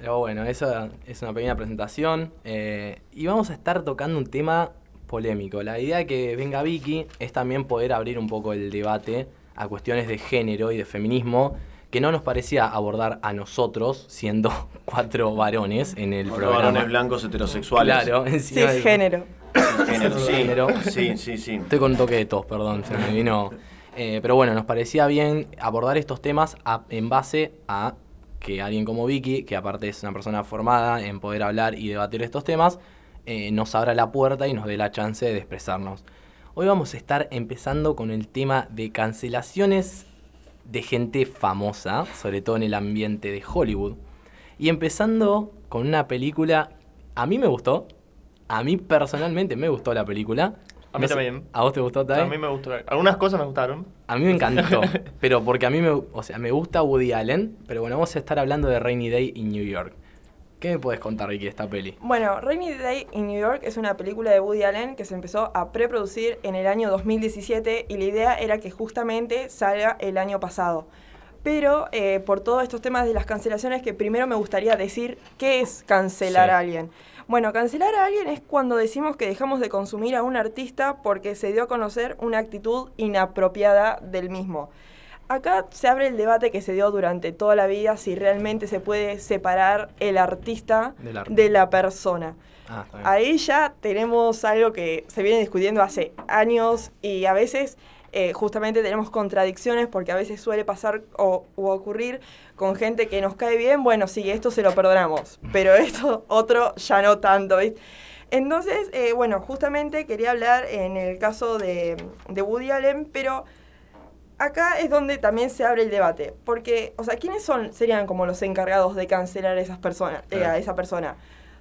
Pero bueno, eso es una pequeña presentación. eh, y vamos a estar tocando un tema polémico. La idea de que venga Vicky es también poder abrir un poco el debate a cuestiones de género y de feminismo que no nos parecía abordar a nosotros, siendo cuatro varones en el Cuatro programa. varones blancos heterosexuales. Claro, encima del- Cisgénero. Género, sí, Género. sí, sí, sí. Estoy con un toque de tos, perdón, se me vino. Eh, pero bueno, nos parecía bien abordar estos temas a- en base a que alguien como Vicky, que aparte es una persona formada en poder hablar y debatir estos temas, eh, nos abra la puerta y nos dé la chance de expresarnos. Hoy vamos a estar empezando con el tema de cancelaciones de gente famosa, sobre todo en el ambiente de Hollywood. Y empezando con una película, a mí me gustó, a mí personalmente me gustó la película. A mí No sé, también. ¿A vos te gustó, Tai? A mí me gustó. Algunas cosas me gustaron. A mí me encantó, pero porque a mí me, o sea, me gusta Woody Allen, pero bueno, vamos a estar hablando de Rainy Day in New York. ¿Qué me puedes contar, Ricky, de esta peli? Bueno, Rainy Day in New York es una película de Woody Allen que se empezó a preproducir en el año 2017 y la idea era que justamente salga el año pasado. Pero eh, por todos estos temas de las cancelaciones, que primero me gustaría decir qué es cancelar Sí. a alguien. Bueno, cancelar a alguien es cuando decimos que dejamos de consumir a un artista porque se dio a conocer una actitud inapropiada del mismo. Acá se abre el debate que se dio durante toda la vida si realmente se puede separar el artista de la persona. Ah. Ahí ya tenemos algo que se viene discutiendo hace años y a veces eh, justamente tenemos contradicciones porque a veces suele pasar o u ocurrir con gente que nos cae bien, bueno, sí, esto se lo perdonamos, pero esto otro ya no tanto, ¿viste? Entonces, eh, bueno, justamente quería hablar en el caso de, de Woody Allen, pero acá es donde también se abre el debate. Porque, o sea, ¿quiénes son, serían como los encargados de cancelar a, esas personas, eh, a esa persona?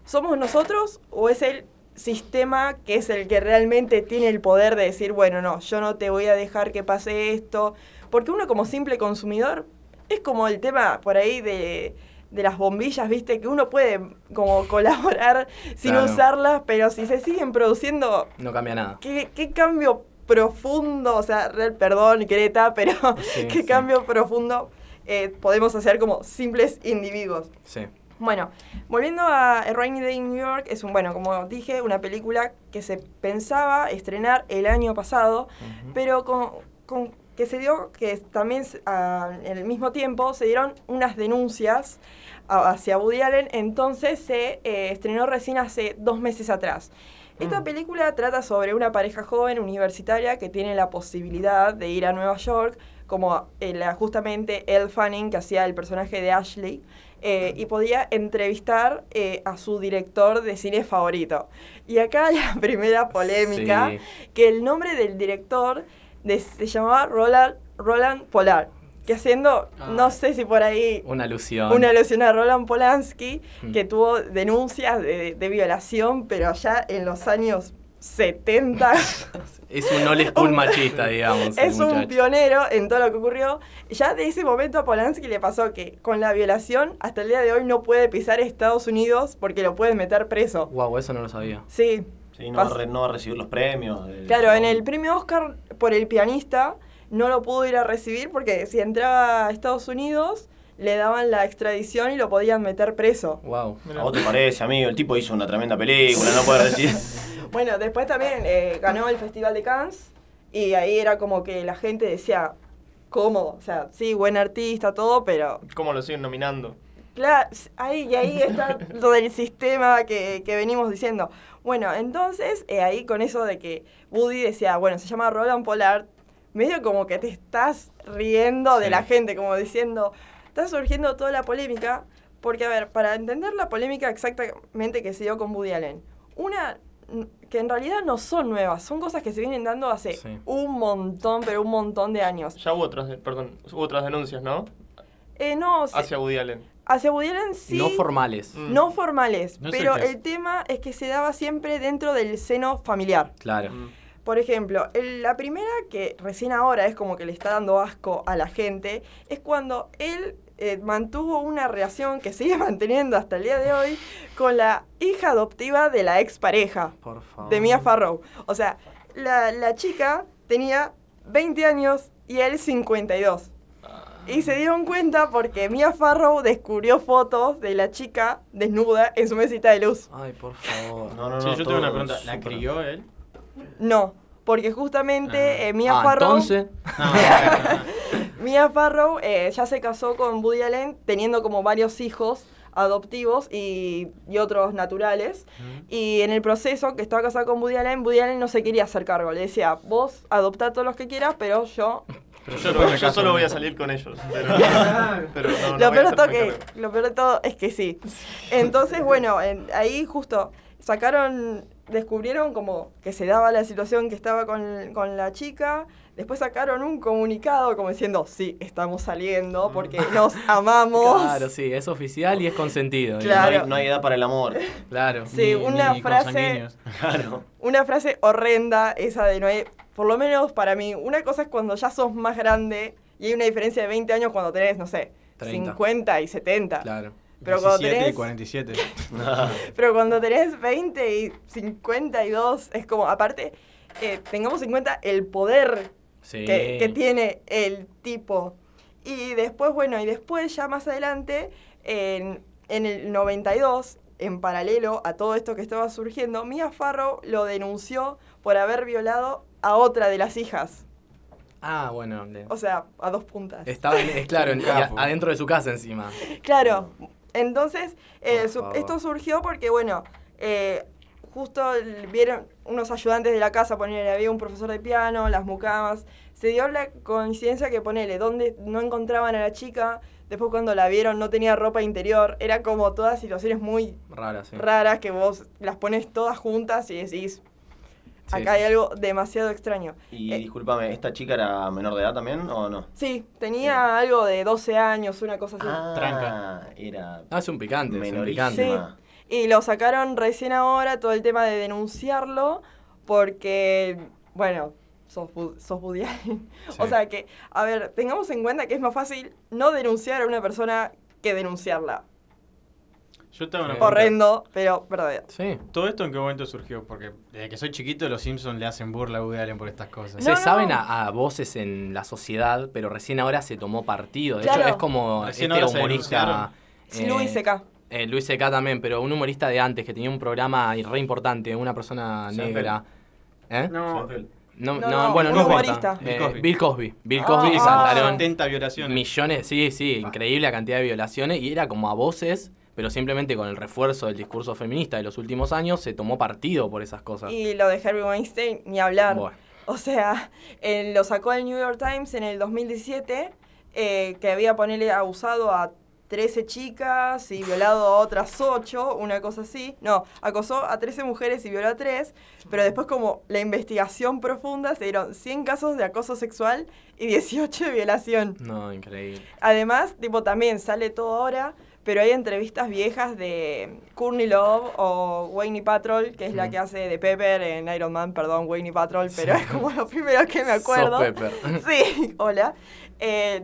¿Somos nosotros o es el sistema que es el que realmente tiene el poder de decir, bueno, no, yo no te voy a dejar que pase esto? Porque uno como simple consumidor es como el tema por ahí de, de las bombillas, ¿viste? Que uno puede como colaborar sin Claro. usarlas, pero si se siguen produciendo No cambia nada. ¿Qué, qué cambio profundo, o sea, real, perdón, Greta, pero Sí, qué sí. cambio profundo eh, podemos hacer como simples individuos? Sí. Bueno, volviendo a A Rainy Day in New York, es un, bueno, como dije, una película que se pensaba estrenar el año pasado, pero con, con- que se dio que también a- en el mismo tiempo se dieron unas denuncias hacia Woody Allen, entonces se eh, estrenó recién hace dos meses atrás. Esta Mm. película trata sobre una pareja joven universitaria que tiene la posibilidad de ir a Nueva York, como eh, justamente Elle Fanning, que hacía el personaje de Ashley, eh, y podía entrevistar eh, a su director de cine favorito. Y acá la primera polémica, Sí. que el nombre del director de- se llamaba Roland, Roland Polar, que haciendo, no sé si por ahí Una alusión. una alusión a Roland Polanski, Mm. que tuvo denuncias de, de violación, pero ya en los años 70 Es un old school machista, digamos. es un pionero en todo lo que ocurrió. Ya de ese momento a Polanski le pasó que con la violación hasta el día de hoy no puede pisar Estados Unidos porque lo pueden meter preso. Guau, eso no lo sabía. Sí. Sí, no, va a Pas- re- no va a recibir los premios. eh, Claro, no. en el premio Oscar por el pianista no lo pudo ir a recibir porque si entraba a Estados Unidos le daban la extradición y lo podían meter preso. Wow. ¿A vos te parece, amigo? El tipo hizo una tremenda película, no puede recibir. Bueno, después también eh, ganó el Festival de Cannes y ahí era como que la gente decía, ¿cómo? O sea, sí, buen artista, todo, pero ¿Cómo lo siguen nominando? Claro, ahí, y ahí está lo del sistema que, que venimos diciendo. Bueno, entonces, eh, ahí con eso de que Woody decía, bueno, se llama Roland Pollard, medio como que te estás riendo de la gente, como diciendo, está surgiendo toda la polémica, porque, a ver, para entender la polémica exactamente que se dio con Woody Allen, una que en realidad no son nuevas, son cosas que se vienen dando hace Sí. un montón, pero un montón de años. Ya hubo otras, perdón, hubo otras denuncias, ¿no? Eh, no, se- Hacia Woody Allen. hacia Woody Allen sí. No formales. Mm. No formales, No pero el tema es que se daba siempre dentro del seno familiar. Claro. Mm. Por ejemplo, el- la primera que recién ahora es como que le está dando asco a la gente, es cuando él eh, mantuvo una relación que sigue manteniendo hasta el día de hoy con la hija adoptiva de la expareja Por favor. de Mia Farrow. O sea, la, la chica tenía 20 años y él 52. Y se dieron cuenta porque Mia Farrow descubrió fotos de la chica desnuda en su mesita de luz. Ay, por favor. No, no, Sí, no. yo tengo una pregunta. ¿La crió él? No, porque justamente eh, Mia Ah, Farrow, entonces. No, no. Mia Farrow eh, ya se casó con Woody Allen teniendo como varios hijos adoptivos y, y otros naturales. Y en el proceso que estaba casada con Woody Allen, Woody Allen no se quería hacer cargo. Le decía, vos adoptá todos los que quieras, pero yo... Pero Yo, solo voy a salir con ellos. Pero, pero no, no lo, peor de todo tan que, cargo. lo peor de todo es que sí. Entonces, bueno, en- ahí justo sacaron, descubrieron como que se daba la situación que estaba con, con la chica. Después sacaron un comunicado como diciendo, sí, estamos saliendo porque nos amamos. Claro, sí, es oficial y es consentido. No Claro. hay, no hay edad para el amor. Claro. Sí, Ni- una ni frase-. Claro. Una frase horrenda esa de no hay, por lo menos para mí, una cosa es cuando ya sos más grande y hay una diferencia de 20 años cuando tenés, no sé, 30. 50 y 70. Claro. Pero cuando 17 y tenés 47. Pero cuando tenés 20 y 52, es como, aparte, eh, tengamos en cuenta el poder Sí. que, que tiene el tipo. Y después, bueno, y después ya más adelante, en, en el 92, en paralelo a todo esto que estaba surgiendo, Mia Farrow lo denunció por haber violado a otra de las hijas. Ah, bueno. O sea, a dos puntas. Estaba, en- es claro, en- y a- Capo. adentro de su casa encima. Claro, entonces eh, su- esto surgió porque, bueno, eh, justo vieron unos ayudantes de la casa, ponele, había un profesor de piano, las mucamas, se dio la coincidencia que, ponele, donde no encontraban a la chica, después cuando la vieron no tenía ropa interior, era como todas situaciones muy sí. raras que vos las pones todas juntas y decís, Sí, acá sí. hay algo demasiado extraño. Y Eh, discúlpame, ¿esta chica era menor de edad también o no? Sí, tenía algo de 12 años, una cosa así. Ah, Tranca. Era Ah, es un picante, es un menorísima. picante. Y lo sacaron recién ahora, todo el tema de denunciarlo, porque, bueno, sos, sos Allen. O Sí. sea que, a ver, tengamos en cuenta que es más fácil no denunciar a una persona que denunciarla. Yo una pregunta. Horrendo, pero verdadero. Sí. ¿Todo esto en qué momento surgió? Porque desde que soy chiquito los Simpsons le hacen burla a Woody Allen por estas cosas. No, se no, saben no. A, a voces en la sociedad, pero recién ahora se tomó partido. De Claro. hecho, es como Recién este humorista. Sí, eh, Luis C.K. eh, Luis C.K. también, pero un humorista de antes que tenía un programa re importante, una persona Seinfeld. negra. ¿Eh? No, No, No, no, no, bueno, no importa. humorista. Eh, Bill Cosby. Bill Cosby. Bill Ah, Cosby ah. saltaron 70 violaciones. millones, sí, sí, increíble la cantidad de violaciones y era como a voces, pero simplemente con el refuerzo del discurso feminista de los últimos años se tomó partido por esas cosas. Y lo de Harvey Weinstein, ni hablar. Bueno. O sea, eh, lo sacó el New York Times en el 2017, eh, que había ponerle abusado a 13 chicas y violado a otras 8, una cosa así. No, acosó a 13 mujeres y violó a 3, pero después como la investigación profunda se dieron 100 casos de acoso sexual y 18 de violación. No, increíble. Además, tipo, también sale todo ahora, pero hay entrevistas viejas de Courtney Love o Wayne Patrol, que es la que hace de Pepper en Iron Man, perdón, Wayne Patrol, pero es como lo primero que me acuerdo. Sos Pepper. Sí, hola. Eh,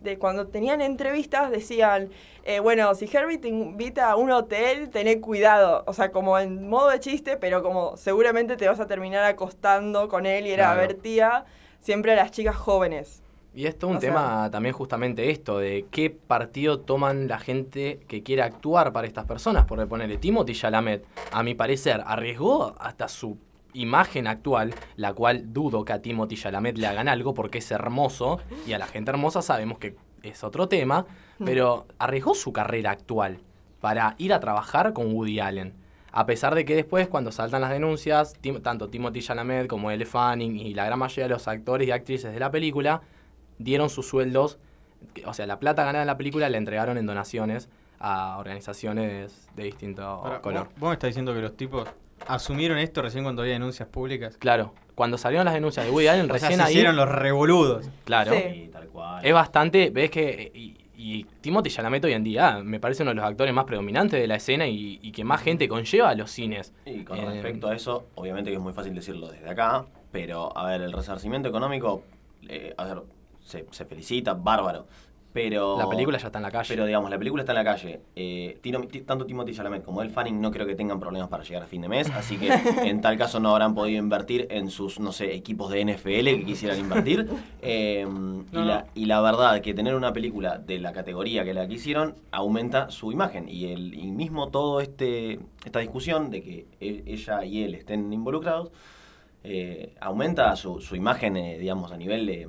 de, cuando tenían entrevistas decían, eh, bueno, si Herbie te invita a un hotel, tené cuidado. O sea, como en modo de chiste, pero como seguramente te vas a terminar acostando con él y era Claro. advertía siempre a las chicas jóvenes. Y esto es un O sea- tema también justamente esto, de qué partido toman la gente que quiere actuar para estas personas. Por ponerle Timothy Chalamet, a mi parecer, arriesgó hasta su imagen actual, la cual dudo que a Timothy Chalamet le hagan algo porque es hermoso y a la gente hermosa sabemos que es otro tema, pero arriesgó su carrera actual para ir a trabajar con Woody Allen. A pesar de que después, cuando saltan las denuncias, tanto Timothy Chalamet como Elle Fanning y la gran mayoría de los actores y actrices de la película dieron sus sueldos, o sea, la plata ganada en la película la entregaron en donaciones a organizaciones de distinto Ahora, color. ¿vos, vos me estás diciendo que los tipos asumieron esto recién cuando había denuncias públicas. Claro, cuando salieron las denuncias de Woody Allen, O sea, recién se ahí, hicieron los revoludos. claro, Sí. Sí, tal cual. es bastante, ves que y, y Timothy Chalamet hoy en día me parece uno de los actores más predominantes de la escena y, y que más gente conlleva a los cines. Y con Eh, respecto a eso, obviamente que es muy fácil decirlo desde acá, pero a ver, el resarcimiento económico, eh, a ver, se, se felicita, bárbaro. Pero, La película ya está en la calle. Pero digamos, la película está en la calle. Eh, Tino- ti- tanto Timothy Chalamet como El Fanning no creo que tengan problemas para llegar a fin de mes, así que en tal caso no habrán podido invertir en sus, no sé, equipos de NFL que quisieran invertir. Eh, y, la, y la verdad que tener una película de la categoría que la que hicieron aumenta su imagen. Y, el, y mismo todo este esta discusión de que e- ella y él estén involucrados eh, aumenta su, su imagen, eh, digamos, a nivel de, eh,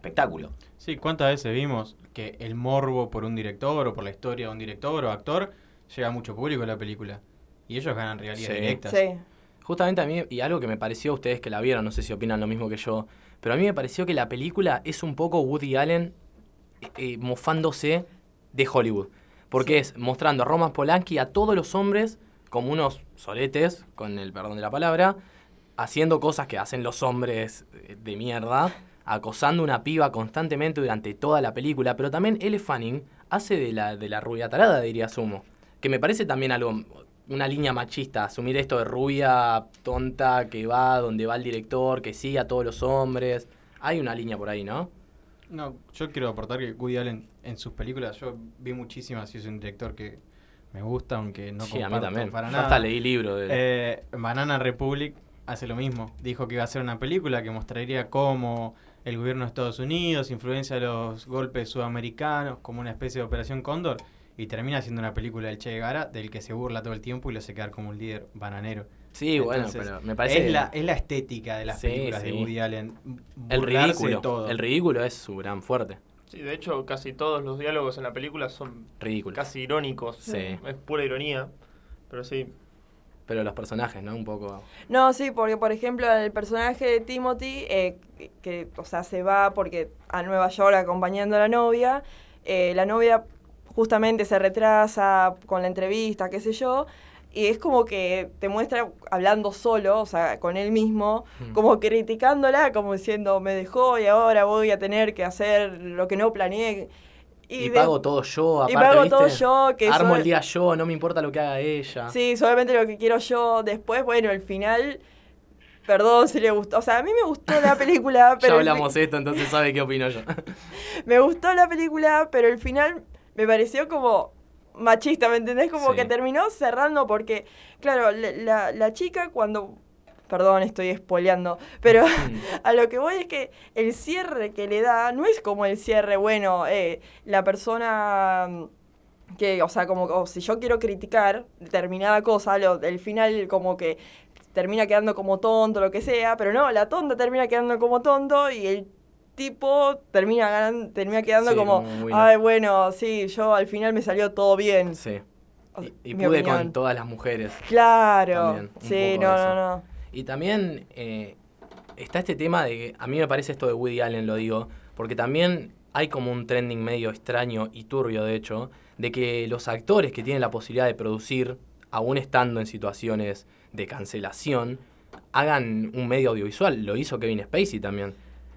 espectáculo. Sí, ¿cuántas veces vimos que el morbo por un director o por la historia de un director o actor llega a mucho público a la película? Y ellos ganan regalías Sí. directas. Sí. Justamente a mí, y algo que me pareció a ustedes que la vieron, no sé si opinan lo mismo que yo, pero a mí me pareció que la película es un poco Woody Allen eh, eh, mofándose de Hollywood. Porque es mostrando a Roman Polanski a todos los hombres como unos soletes, con el perdón de la palabra, haciendo cosas que hacen los hombres eh, de mierda, acosando a una piba constantemente durante toda la película, pero también Elle Fanning hace de la, de la rubia tarada, diría Sumo. Que me parece también algo, una línea machista, asumir esto de rubia tonta que va donde va el director, que sigue a todos los hombres. Hay una línea por ahí, ¿no? No, yo quiero aportar que Woody Allen en sus películas, yo vi muchísimas y es un director que me gusta, aunque no sí, a mí también. para Yo nada. hasta leí libro de... Eh, Banana Republic hace lo mismo. Dijo que iba a hacer una película que mostraría cómo el gobierno de Estados Unidos influencia los golpes sudamericanos como una especie de Operación Cóndor y termina haciendo una película del Che Guevara del que se burla todo el tiempo y lo hace quedar como un líder bananero. sí, bueno, pero me parece... Es la, es la estética de las Sí, películas de. Woody Allen. el de ridículo. todo. El ridículo es su gran fuerte. Sí, de hecho, casi todos los diálogos en la película son Ridículo. casi irónicos. Sí. Es pura ironía. Pero sí, Pero los personajes, ¿no? Un poco... No, sí, porque por ejemplo el personaje de Timothy, eh, que, o sea, se va porque a Nueva York acompañando a la novia, eh, la novia justamente se retrasa con la entrevista, qué sé yo, y es como que te muestra hablando solo, o sea, con él mismo, Mm. como criticándola, como diciendo, me dejó y ahora voy a tener que hacer lo que no planeé. Y, pago todo yo, y aparte, pago ¿viste? todo yo, que Armo soy- el día yo, no me importa lo que haga ella. Sí, solamente lo que quiero yo. Después, bueno, el final. Perdón si le gustó. O sea, a mí me gustó la película, pero. ya el hablamos esto, entonces sabe qué opino yo. Me gustó la película, pero el final me pareció como machista, ¿me entendés? Como Sí. que terminó cerrando porque, claro, la, la- la chica cuando. Perdón, estoy spoileando. Pero a lo que voy es que el cierre que le da no es como el cierre, bueno, eh, la persona mm, que, o sea, como si yo quiero criticar determinada cosa, lo, el final como que termina quedando como tonto, lo que sea, pero no, la tonta termina quedando como tonto y el tipo termina ganan- termina quedando Sí, como, ay, bueno, sí, yo al final me salió todo bien. Sí. Y, pude opinión. con todas las mujeres. Claro, También, sí, no, no, no. Y también eh, está este tema de que a mí me parece esto de Woody Allen, lo digo, porque también hay como un trending medio extraño y turbio, de hecho, de que los actores que tienen la posibilidad de producir, aún estando en situaciones de cancelación, hagan un medio audiovisual. Lo hizo Kevin Spacey también.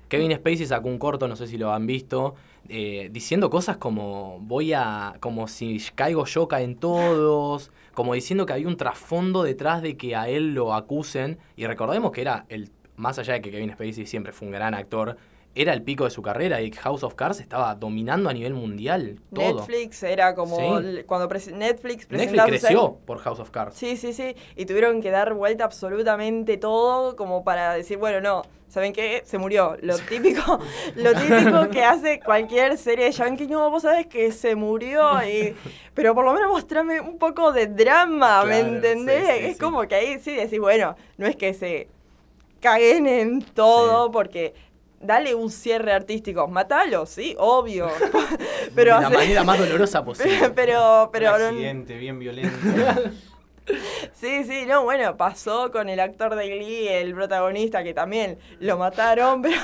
Kevin Spacey sacó un corto, no sé si lo han visto, eh, diciendo cosas como voy a, como si caigo yo caen todos, como diciendo que había un trasfondo detrás de que a él lo acusen. Y recordemos que era el, más allá de que Kevin Spacey siempre fue un gran actor, era el pico de su carrera y House of Cards estaba dominando a nivel mundial todo. Netflix era como Sí. cuando Netflix Netflix creció por House of Cards. Sí, sí, sí. Y tuvieron que dar vuelta absolutamente todo como para decir, bueno, no, ¿saben qué? Se murió. Lo típico, lo típico que hace cualquier serie de Yankee, no, vos sabés que se murió. Y, pero por lo menos mostrame un poco de drama, ¿me entendés? sí, sí, es sí. como que ahí sí decís, bueno, no es que se caguen en todo Sí. porque... Dale un cierre artístico, matalo, sí, obvio. pero de la hace- manera más dolorosa posible. pero, pero Un accidente bien violento. Sí, sí, no, bueno, pasó con el actor de Glee, el protagonista, que también lo mataron, pero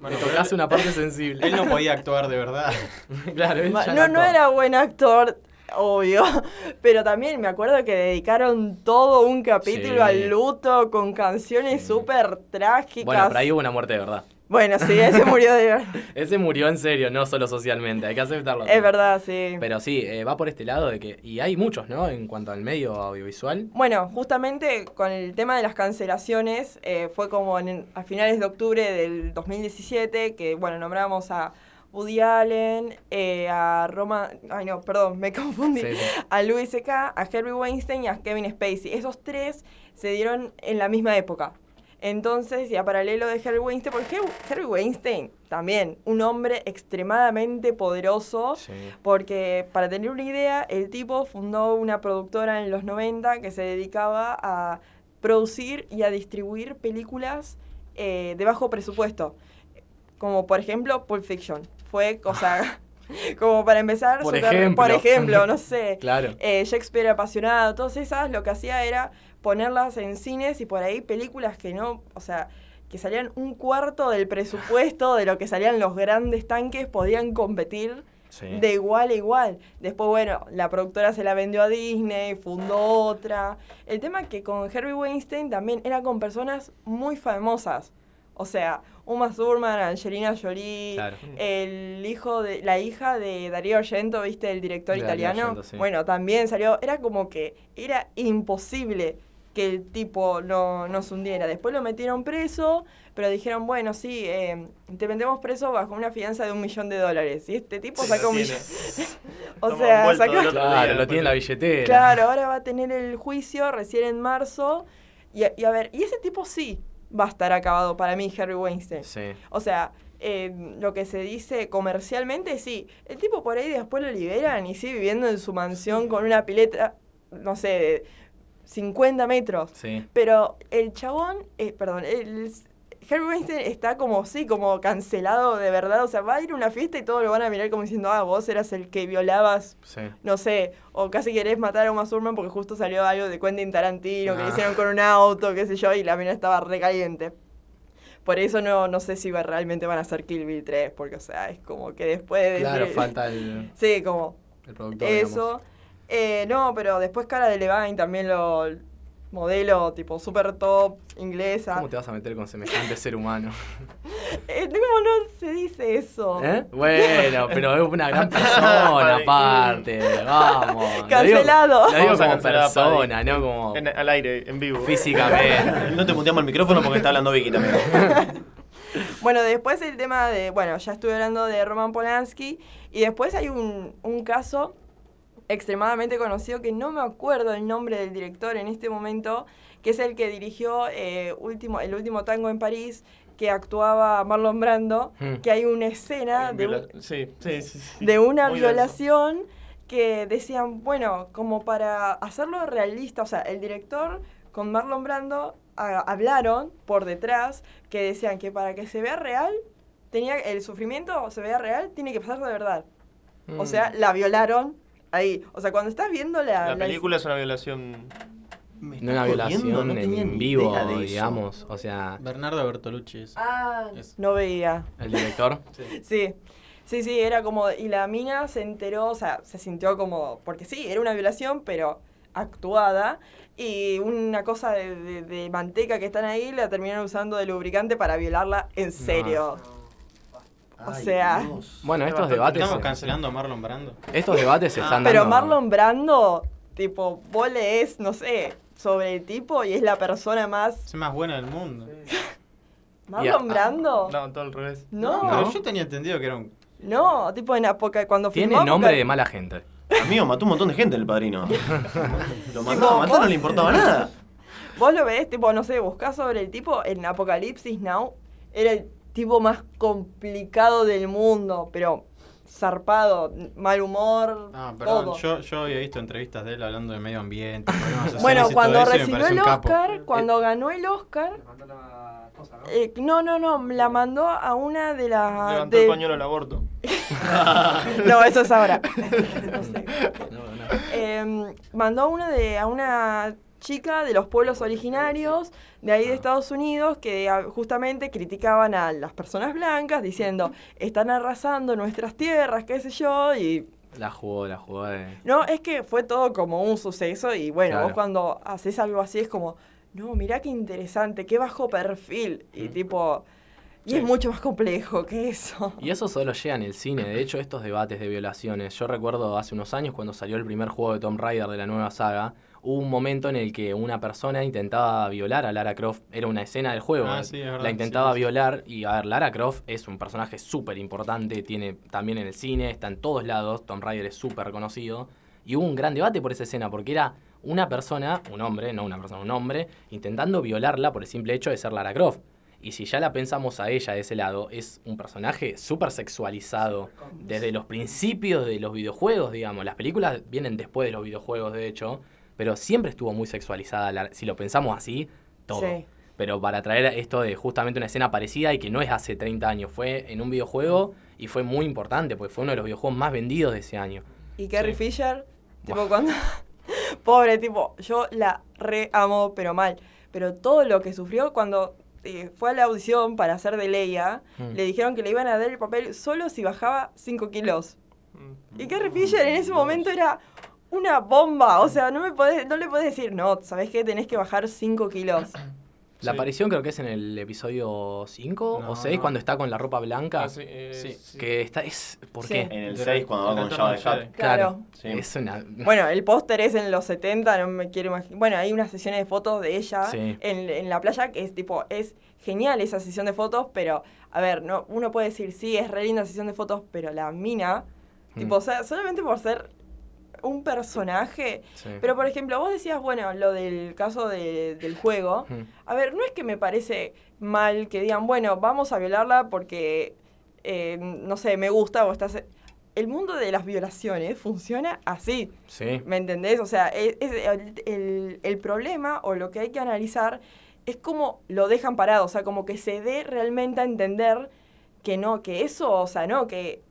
Bueno, tocaste una parte sensible. Él no podía actuar de verdad. claro, él ma- ya no, no era buen actor, obvio. Pero también me acuerdo que dedicaron todo un capítulo Sí. al luto con canciones Sí. súper trágicas. Bueno, pero ahí hubo una muerte de verdad. Bueno, sí, ese murió de verdad. Ese murió en serio, no solo socialmente, hay que aceptarlo. Es verdad, sí. Pero sí, eh, va por este lado de que. Y hay muchos, ¿no? En cuanto al medio audiovisual. Bueno, justamente con el tema de las cancelaciones, eh, fue como en- a finales de octubre del 2017 que, bueno, nombramos a Woody Allen, eh, a Roma, ay no, perdón, me confundí, Sí, sí. a Louis C.K., a Harvey Weinstein y a Kevin Spacey. Esos tres se dieron en la misma época. Entonces, y a paralelo de Harvey Weinstein, porque Har- Harvey Weinstein también, un hombre extremadamente poderoso, Sí. porque para tener una idea, el tipo fundó una productora en los 90 que se dedicaba a producir y a distribuir películas eh, de bajo presupuesto. Como por ejemplo Pulp Fiction. Fue cosa... como para empezar, Por súper- ejemplo. por ejemplo, no sé. Claro. eh, Shakespeare apasionado, todas esas, lo que hacía era ponerlas en cines y por ahí películas que no, o sea, que salían un cuarto del presupuesto de lo que salían los grandes tanques, podían competir Sí. de igual a igual. Después, bueno, la productora se la vendió a Disney, fundó otra. El tema es que con Harvey Weinstein también era con personas muy famosas. O sea, Uma Thurman, Angelina Jolie, Claro. el hijo de la hija de Darío Argento, ¿viste? El director De italiano. Argento, sí. Bueno, también salió, era como que era imposible que el tipo no, no se hundiera. Después lo metieron preso, pero dijeron, bueno, sí, eh, te metemos preso bajo una fianza de un millón de dólares. Y este tipo Sí, sacó un millón. o sea, sacó... Claro, día, lo tiene en la billetera. Claro, ahora va a tener el juicio recién en marzo. Y, a- y a ver, y ese tipo sí va a estar acabado para mí, Harry Weinstein. Sí. O sea, eh, lo que se dice comercialmente, sí. El tipo por ahí después lo liberan y sigue viviendo en su mansión con una pileta, no sé, de 50 metros. Sí. Pero el chabón, eh, perdón, el Harry Weinstein está como, sí, como cancelado de verdad. O sea, va a ir a una fiesta y todos lo van a mirar como diciendo, ah, vos eras el que violabas, Sí. no sé, o casi querés matar a Uma Thurman porque justo salió algo de Quentin Tarantino que Ah. le hicieron con un auto, qué sé yo, y la mina estaba recaliente. Por eso no, no sé si va- realmente van a hacer Kill Bill 3, porque, o sea, es como que después de... Claro, de- falta el, Sí, como el productor. eso. digamos. Eh, no, pero después Cara de Levine también lo modelo tipo super top inglesa. ¿Cómo te vas a meter con semejante ser humano? Eh, ¿Cómo no se dice eso? ¿Eh? Bueno, pero es una gran persona aparte. Vamos. Lo digo- Cancelado. Lo digo, Vamos a como cancelar a persona, no como En- al aire, en vivo. físicamente. No te muteamos el micrófono porque está hablando Vicky también. Bueno, después el tema de, bueno, ya estuve hablando de Roman Polanski y después hay un, un caso extremadamente conocido que no me acuerdo el nombre del director en este momento, que es el que dirigió eh, último, el último tango en París, que actuaba Marlon Brando, Hmm. que hay una escena de, un- Viola- Sí, sí, sí. sí. de una Muy denso. violación que decían, bueno, como para hacerlo realista, o sea, el director con Marlon Brando a- hablaron por detrás que decían que para que se vea real, tenía el sufrimiento se vea real, tiene que pasar de verdad. O sea, Mm. la violaron ahí. O sea, cuando estás viendo la, La la- película es una violación. Me No una violación no en vivo, digamos. O sea, Bernardo Bertolucci es. Ah, Es- no veía. el director. Sí. Sí, sí, era como. Y la mina se enteró, o sea, se sintió como. Porque sí, era una violación, pero actuada. Y una cosa de, de- de manteca que están ahí la terminaron usando de lubricante para violarla en serio. O Ay, sea- Dios. Bueno, Es estos debates. Estamos cancelando a Marlon Brando. Estos debates se están Pero dando. Marlon Brando, tipo, vos lees, no sé, sobre el tipo y es la persona más. Es más bueno del mundo. ¿Marlon a- Brando? No, todo al revés. No, No. Pero yo tenía entendido que era un. no, tipo en Apoca cuando Tiene filmó nombre de mala gente. Amigo, mató un montón de gente el padrino. Lo mató, matar no le importaba nada. Vos lo ves, tipo, no sé, buscás sobre el tipo en Apocalipsis Now. Era el tipo más complicado del mundo, pero zarpado, mal humor, Ah, perdón. todo. Yo, yo había visto entrevistas de él hablando de medio ambiente. Bueno, cuando recibió el. Oscar, cuando ganó el Oscar, Le mandó la esposa, ¿no? eh, no, no, no, la mandó a una de las... Levantó de- el pañuelo al aborto. No, eso es ahora. No sé. No, no. Eh, mandó a una de a una chica de los pueblos originarios de ahí de Estados Unidos que ah, justamente criticaban a las personas blancas diciendo están arrasando nuestras tierras, qué sé yo, y La jugó, la jugó de. no, es que fue todo como un suceso y bueno, Claro. vos cuando haces algo así es como, no, mirá qué interesante, qué bajo perfil y tipo... Y es mucho más complejo que eso. Y eso solo llega en el cine. De hecho, estos debates de violaciones. Yo recuerdo hace unos años cuando salió el primer juego de Tomb Raider de la nueva saga. Hubo un momento en el que una persona intentaba violar a Lara Croft. Era una escena del juego. Ah, sí, es verdad, la intentaba sí, violar. Y a ver, Lara Croft es un personaje súper importante. Tiene también en el cine, está en todos lados. Tomb Raider es súper conocido. Y hubo un gran debate por esa escena, porque era una persona, un hombre, no una persona, un hombre, intentando violarla por el simple hecho de ser Lara Croft. Y si ya la pensamos a ella de ese lado, es un personaje súper sexualizado desde los principios de los videojuegos, digamos. Las películas vienen después de los videojuegos, de hecho, pero siempre estuvo muy sexualizada. la- si lo pensamos así, todo. Sí. Pero para traer esto de justamente una escena parecida y que no es hace 30 años, fue en un videojuego y fue muy importante, porque fue uno de los videojuegos más vendidos de ese año. Y Carrie Sí. Fisher, tipo Buah. cuando... Pobre, tipo, yo la re amo, pero mal. Pero todo lo que sufrió cuando eh, fue a la audición para hacer de Leia, Mm. le dijeron que le iban a dar el papel solo si bajaba 5 kilos. Mm. Y Carrie Fisher en ese momento era una bomba. O sea, no, me podés, no le podés decir, no, ¿sabés qué? Tenés que bajar 5 kilos. La Sí. aparición creo que es en el episodio 5 No, o 6, no. cuando está con la ropa blanca. Ah, sí, eh, Sí, sí. Que está. Es, ¿Por Sí. qué? En el De- 6, cuando va con Java de. Claro. Sí. Es una. Bueno, el póster es en los 70, no me quiero imaginar. Bueno, hay unas sesiones de fotos de ella Sí. en, en la playa que es tipo, es genial esa sesión de fotos, pero, a ver, no, uno puede decir, sí, es re linda sesión de fotos, pero la mina, Mm. tipo, o sea, solamente por ser un personaje. Sí. Pero, por ejemplo, vos decías, bueno, lo del caso de- del juego. Mm. A ver, no es que me parece mal que digan, bueno, vamos a violarla porque, eh, no sé, me gusta o estás... El mundo de las violaciones funciona así. Sí. ¿Me entendés? O sea, es, es el, el- el problema o lo que hay que analizar es cómo lo dejan parado, o sea, como que se dé realmente a entender que no, que eso, o sea, no, que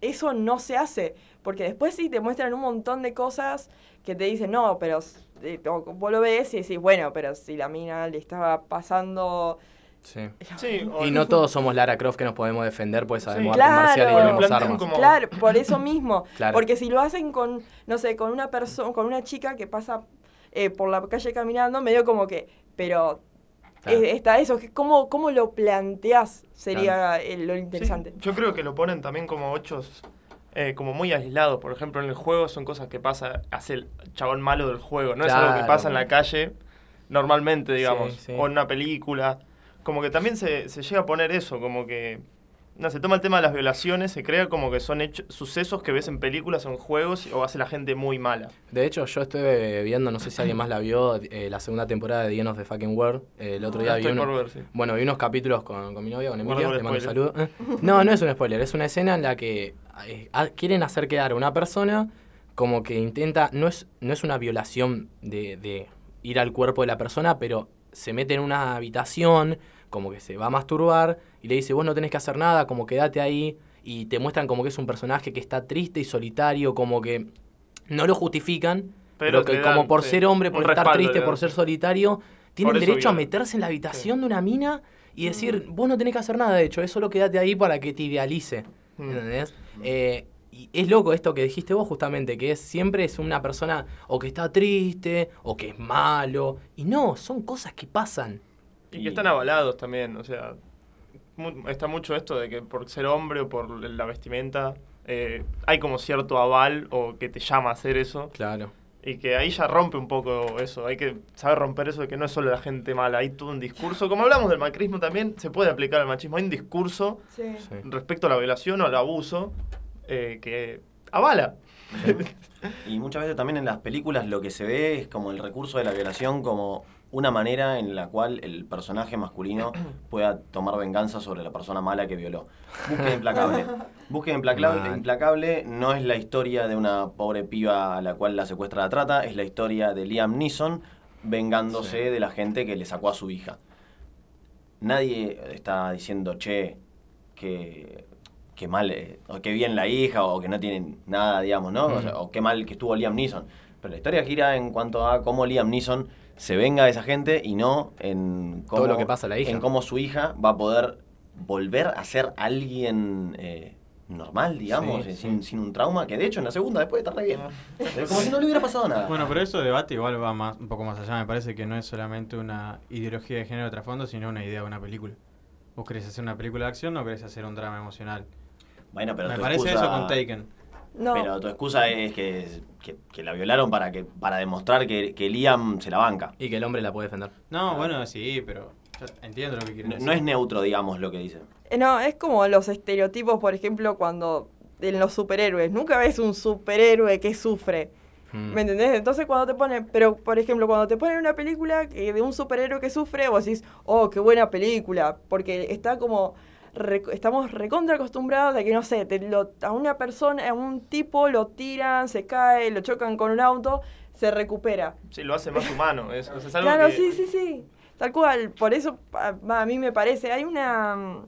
eso no se hace, porque después sí te muestran un montón de cosas que te dicen, no, pero eh, vos lo ves y decís, bueno, pero si la mina le estaba pasando... Sí. Sí, o- Y no todos somos Lara Croft que nos podemos defender, pues sabemos Sí. artes Claro. marciales y tenemos armas. como- Claro, por eso mismo. Claro. Porque si lo hacen con, no sé, con una persona, con una chica que pasa eh, por la calle caminando, medio como que, pero Claro. eh, está eso, cómo, cómo lo planteás sería eh, lo Sí, interesante. yo creo que lo ponen también como hechos eh, como muy aislados. Por ejemplo, en el juego son cosas que pasa, hace el chabón malo del juego. No es algo que pasa en la calle normalmente, digamos, Sí, sí. o en una película. Como que también se, se llega a poner eso, como que... No, se toma el tema de las violaciones, se crea como que son hechos, sucesos que ves en películas o en juegos o hace la gente muy mala. De hecho, yo estuve viendo, no sé si alguien más la vio, eh, la segunda temporada de The End of the Fucking World. Eh, el otro día Ah, vi uno- ver, sí. Bueno, vi unos capítulos con, con mi novia, con Emilia, le mando un saludo. No, no es un spoiler, es una escena en la que quieren hacer quedar a una persona como que intenta, no es, no es una violación de, de ir al cuerpo de la persona, pero se mete en una habitación, como que se va a masturbar, y le dice, vos no tenés que hacer nada, como quédate ahí, y te muestran como que es un personaje que está triste y solitario, como que no lo justifican, pero, Pero que como por sí, ser hombre, por estar triste, por ser solitario, tienen derecho a meterse en la habitación de una mina y decir, vos no tenés que hacer nada, de hecho, es solo quédate ahí para que te idealice. Mm. ¿Entendés? Eh, y es loco esto que dijiste vos justamente, que es siempre es una persona o que está triste o que es malo. Y no, son cosas que pasan. Y que están avalados también, o sea, mu- está mucho esto de que por ser hombre o por la vestimenta eh, hay como cierto aval o que te llama a hacer eso Claro. Y que ahí ya rompe un poco eso, hay que saber romper eso de que no es solo la gente mala, hay todo un discurso, como hablamos del macrismo también, se puede aplicar al machismo, hay un discurso Sí. Respecto a la violación o al abuso eh, que avala. Y muchas veces también en las películas lo que se ve es como el recurso de la violación como una manera en la cual el personaje masculino pueda tomar venganza sobre la persona mala que violó. Búsqueda implacable. Búsqueda implacable, implacable no es la historia de una pobre piba a la cual la secuestra la trata, es la historia de Liam Neeson vengándose Sí. de la gente que le sacó a su hija. Nadie está diciendo, che, que, que mal, eh, o que bien la hija, o que no tienen nada, digamos, ¿no? O, sea, o qué mal que estuvo Liam Neeson. Pero la historia gira en cuanto a cómo Liam Neeson se venga de esa gente y no en cómo, Todo lo que pasa a la hija. En cómo su hija va a poder volver a ser alguien eh, normal, digamos, Sí, sí. Sin, sin un trauma, que de hecho en la segunda después está re bien. Es como si no le hubiera pasado nada. Bueno, pero eso debate igual va más, un poco más allá. Me parece que no es solamente una ideología de género de trasfondo, sino una idea de una película. ¿Vos querés hacer una película de acción o querés hacer un drama emocional? Bueno, pero Me parece excusa- eso con Taken. No, Pero tu excusa es que, que, que la violaron para que para demostrar que, que Liam se la banca. Y que el hombre la puede defender. No, bueno, sí, pero yo entiendo lo que quieren No, decir. no es neutro, digamos, lo que dice. Eh, no, es como los estereotipos, por ejemplo, cuando en los superhéroes. Nunca ves un superhéroe que sufre. Mm. ¿Me entendés? Entonces cuando te ponen, pero por ejemplo, cuando te ponen una película que de un superhéroe que sufre, vos decís, oh, qué buena película, porque está como, re- estamos recontra acostumbrados a que, no sé, te lo- a una persona, a un tipo lo tiran, se cae, lo chocan con un auto, se recupera. Sí, lo hace más humano. Es, es algo Claro, que- sí, sí, sí. Tal cual. Por eso a, a mí me parece. Hay una mm,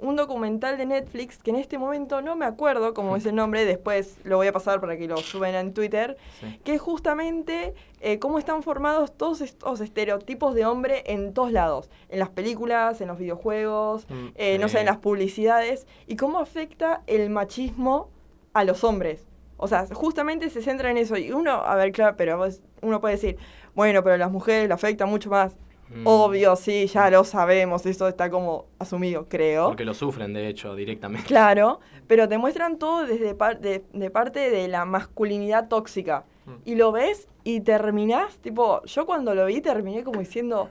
un documental de Netflix que en este momento no me acuerdo cómo es el nombre. Después lo voy a pasar para que lo suben en Twitter. Sí. Que es justamente eh, cómo están formados todos estos estereotipos de hombre en todos lados. En las películas, en los videojuegos, Mm, eh, no sé, en las publicidades. Y cómo afecta el machismo a los hombres. O sea, justamente se centra en eso. Y uno, a ver, claro, pero uno puede decir, bueno, pero a las mujeres le afecta mucho más. Mm. Obvio, sí, ya lo sabemos, eso está como asumido, creo. Porque lo sufren, de hecho, directamente. Claro, pero te muestran todo desde par- de, de parte de la masculinidad tóxica. Mm. Y lo ves y terminás, tipo, yo cuando lo vi terminé como diciendo,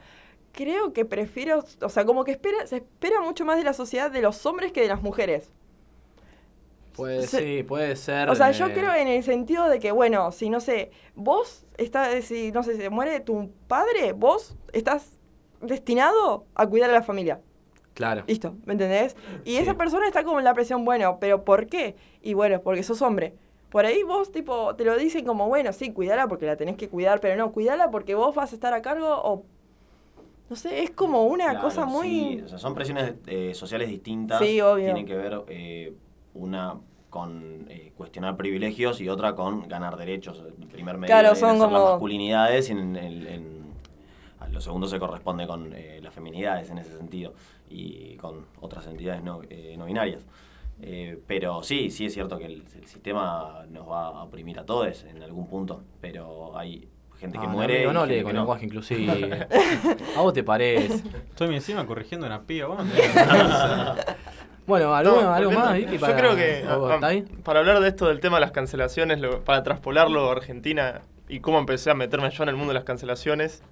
creo que prefiero, o sea, como que espera, se espera mucho más de la sociedad de los hombres que de las mujeres. Puede, Se- sí, puede ser. O sea, eh, yo creo en el sentido de que, bueno, si no sé, vos estás, si no sé, se muere tu padre, vos estás destinado a cuidar a la familia. Claro. Listo, ¿me entendés? Y Sí. esa persona está como en la presión, bueno, pero ¿por qué? Y bueno, porque sos hombre. Por ahí vos, tipo, te lo dicen como, bueno, sí, cuidala porque la tenés que cuidar, pero no, cuidala porque vos vas a estar a cargo o... No sé, es como una Claro, cosa muy... sí, o sea, son presiones eh, sociales distintas. Sí, obvio. Tienen que ver eh, una con eh, cuestionar privilegios y otra con ganar derechos. En primer medida Claro, son ser las como- masculinidades y en, el- en- a lo segundo se corresponde con eh, las feminidades en ese sentido y con otras entidades no, eh, no binarias. Eh, pero sí, sí es cierto que el, el sistema nos va a oprimir a todos en algún punto, pero hay gente que Ah, muere. amigo, no lee que con no. lenguaje inclusive. ¿A vos te parece? Estoy encima corrigiendo una. Vos no vergüenza. Bueno, ¿algo, No, algo más, Vicky? Yo para- creo que ah, ah, para hablar de esto del tema de las cancelaciones, lo- para traspolarlo a Argentina y cómo empecé a meterme yo en el mundo de las cancelaciones,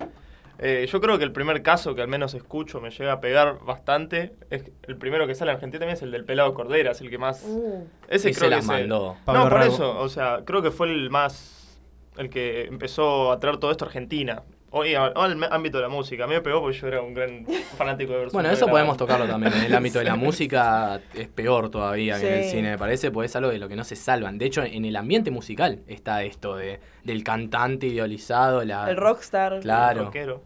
eh, yo creo que el primer caso que al menos escucho me llega a pegar bastante es el primero que sale en Argentina también es el del pelado Cordera, es el que más Uh, ese creo se que mandó. Pablo no, por Rago. eso, o sea, creo que fue el más el que empezó a traer todo esto a Argentina. Hoy al ámbito de la música, a mí me pegó porque yo era un gran fanático de Versus Bueno, eso podemos tocarlo también. En el ámbito de la música es peor todavía que en el cine, me parece, pues es algo de lo que no se salvan. De hecho, en el ambiente musical está esto de, del cantante idealizado, la... el rockstar. Claro. Rockero.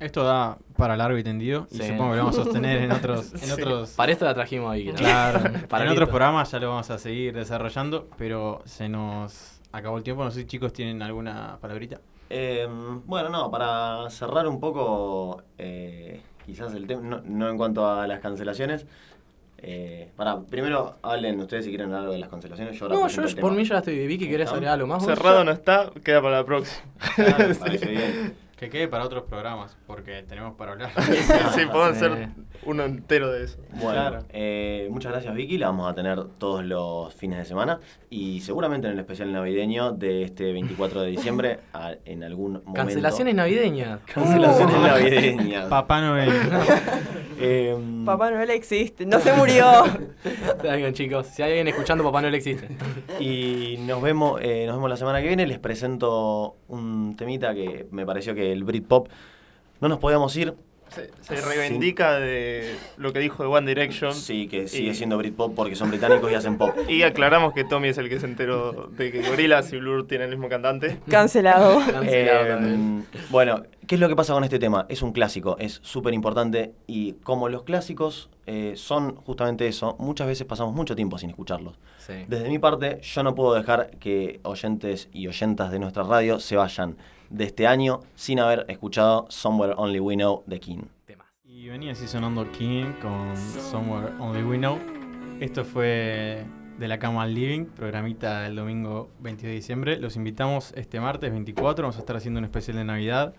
Esto da para largo y tendido y supongo que lo vamos a sostener en otros, en Sí. otros Para esto la trajimos a Vicky. ¿no? Claro, Para en listo. otros programas ya lo vamos a seguir desarrollando, pero se nos acabó el tiempo. No sé si chicos tienen alguna palabrita. Eh, bueno, no, para cerrar un poco, eh, quizás el tema, no, no en cuanto a las cancelaciones. Eh, para, primero hablen ustedes si quieren hablar algo de las cancelaciones. Yo No, yo el por tema. mí ya la estoy. Vicky, ¿querés agregar algo más? Cerrado no está, queda para la próxima. Claro, me parece bien. Que quede para otros programas, porque tenemos para hablar. sí, hacer uno entero de eso. Bueno, Claro. eh, muchas gracias Vicky, la vamos a tener todos los fines de semana y seguramente en el especial navideño de este 24 de diciembre a- en algún momento. Cancelaciones navideñas. Cancelaciones navideñas. Papá Noel. Em, Papá Noel existe, no se murió. Oigan, chicos, si hay alguien escuchando, Papá Noel existe. Y nos vemos, eh, nos vemos la semana que viene. Les presento un temita que me pareció que el Britpop no nos podíamos ir. Se, se reivindica de lo que dijo de One Direction. Sí, que sigue Y- siendo Britpop porque son británicos y hacen pop. Y aclaramos que Tommy es el que se enteró de que Gorillaz y Blur tienen el mismo cantante. Cancelado. Cancelado Eh, también. bueno, ¿qué es lo que pasa con este tema? Es un clásico, es súper importante y como los clásicos eh, son justamente eso, muchas veces pasamos mucho tiempo sin escucharlos. Sí. Desde mi parte, yo no puedo dejar que oyentes y oyentas de nuestra radio se vayan de este año sin haber escuchado Somewhere Only We Know de King. Y venía así sonando King con Somewhere Only We Know. Esto fue de la cama al living, programita del domingo 22 de diciembre. Los invitamos este martes 24, vamos a estar haciendo un especial de Navidad.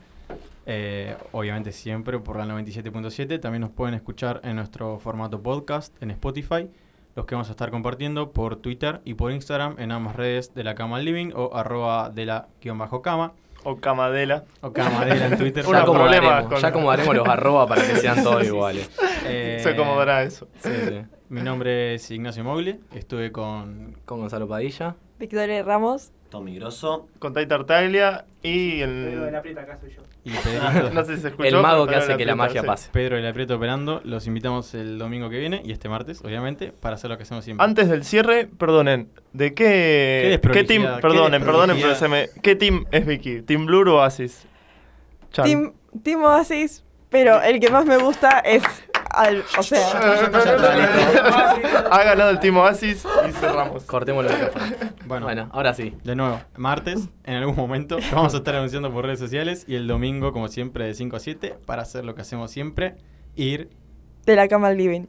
Eh, obviamente siempre por la 97.7. También nos pueden escuchar en nuestro formato podcast en Spotify. Los que vamos a estar compartiendo por Twitter y por Instagram en ambas redes de la cama al living o arroba de la guion bajo cama O Camadela. o camadera en Twitter. Ya acomodaremos, con- ya acomodaremos los arroba para que sean todos iguales. Eh, Se acomodará eso. Sí, sí. Mi nombre es Ignacio Mogli. Estuve con Con Gonzalo Padilla. Victoria Ramos. Tommy Grosso. Con Tai Tartaglia y Pedro de la el... Prieta, acá soy yo. y Pedrito, No sé si se escuchó. El mago que hace que la Prieta, magia sí. pase. Pedro y la Prieto operando. Los invitamos el domingo que viene y este martes, obviamente, para hacer lo que hacemos siempre. Antes del cierre, perdonen, ¿de qué, Qué desprolijidad, team, qué perdonen, perdonen, pero se me, ¿qué team es Vicky? ¿Team Blur o Oasis? Chan. Team, Team Oasis, pero el que más me gusta es. Al, o sea, ha ganado el Team Oasis y cerramos. Cortemos los micrófonos. Bueno, Bueno, ahora sí. de nuevo, martes, en algún momento, lo vamos a estar anunciando por redes sociales y el domingo, como siempre, de 5 a 7, para hacer lo que hacemos siempre, ir de la cama al living.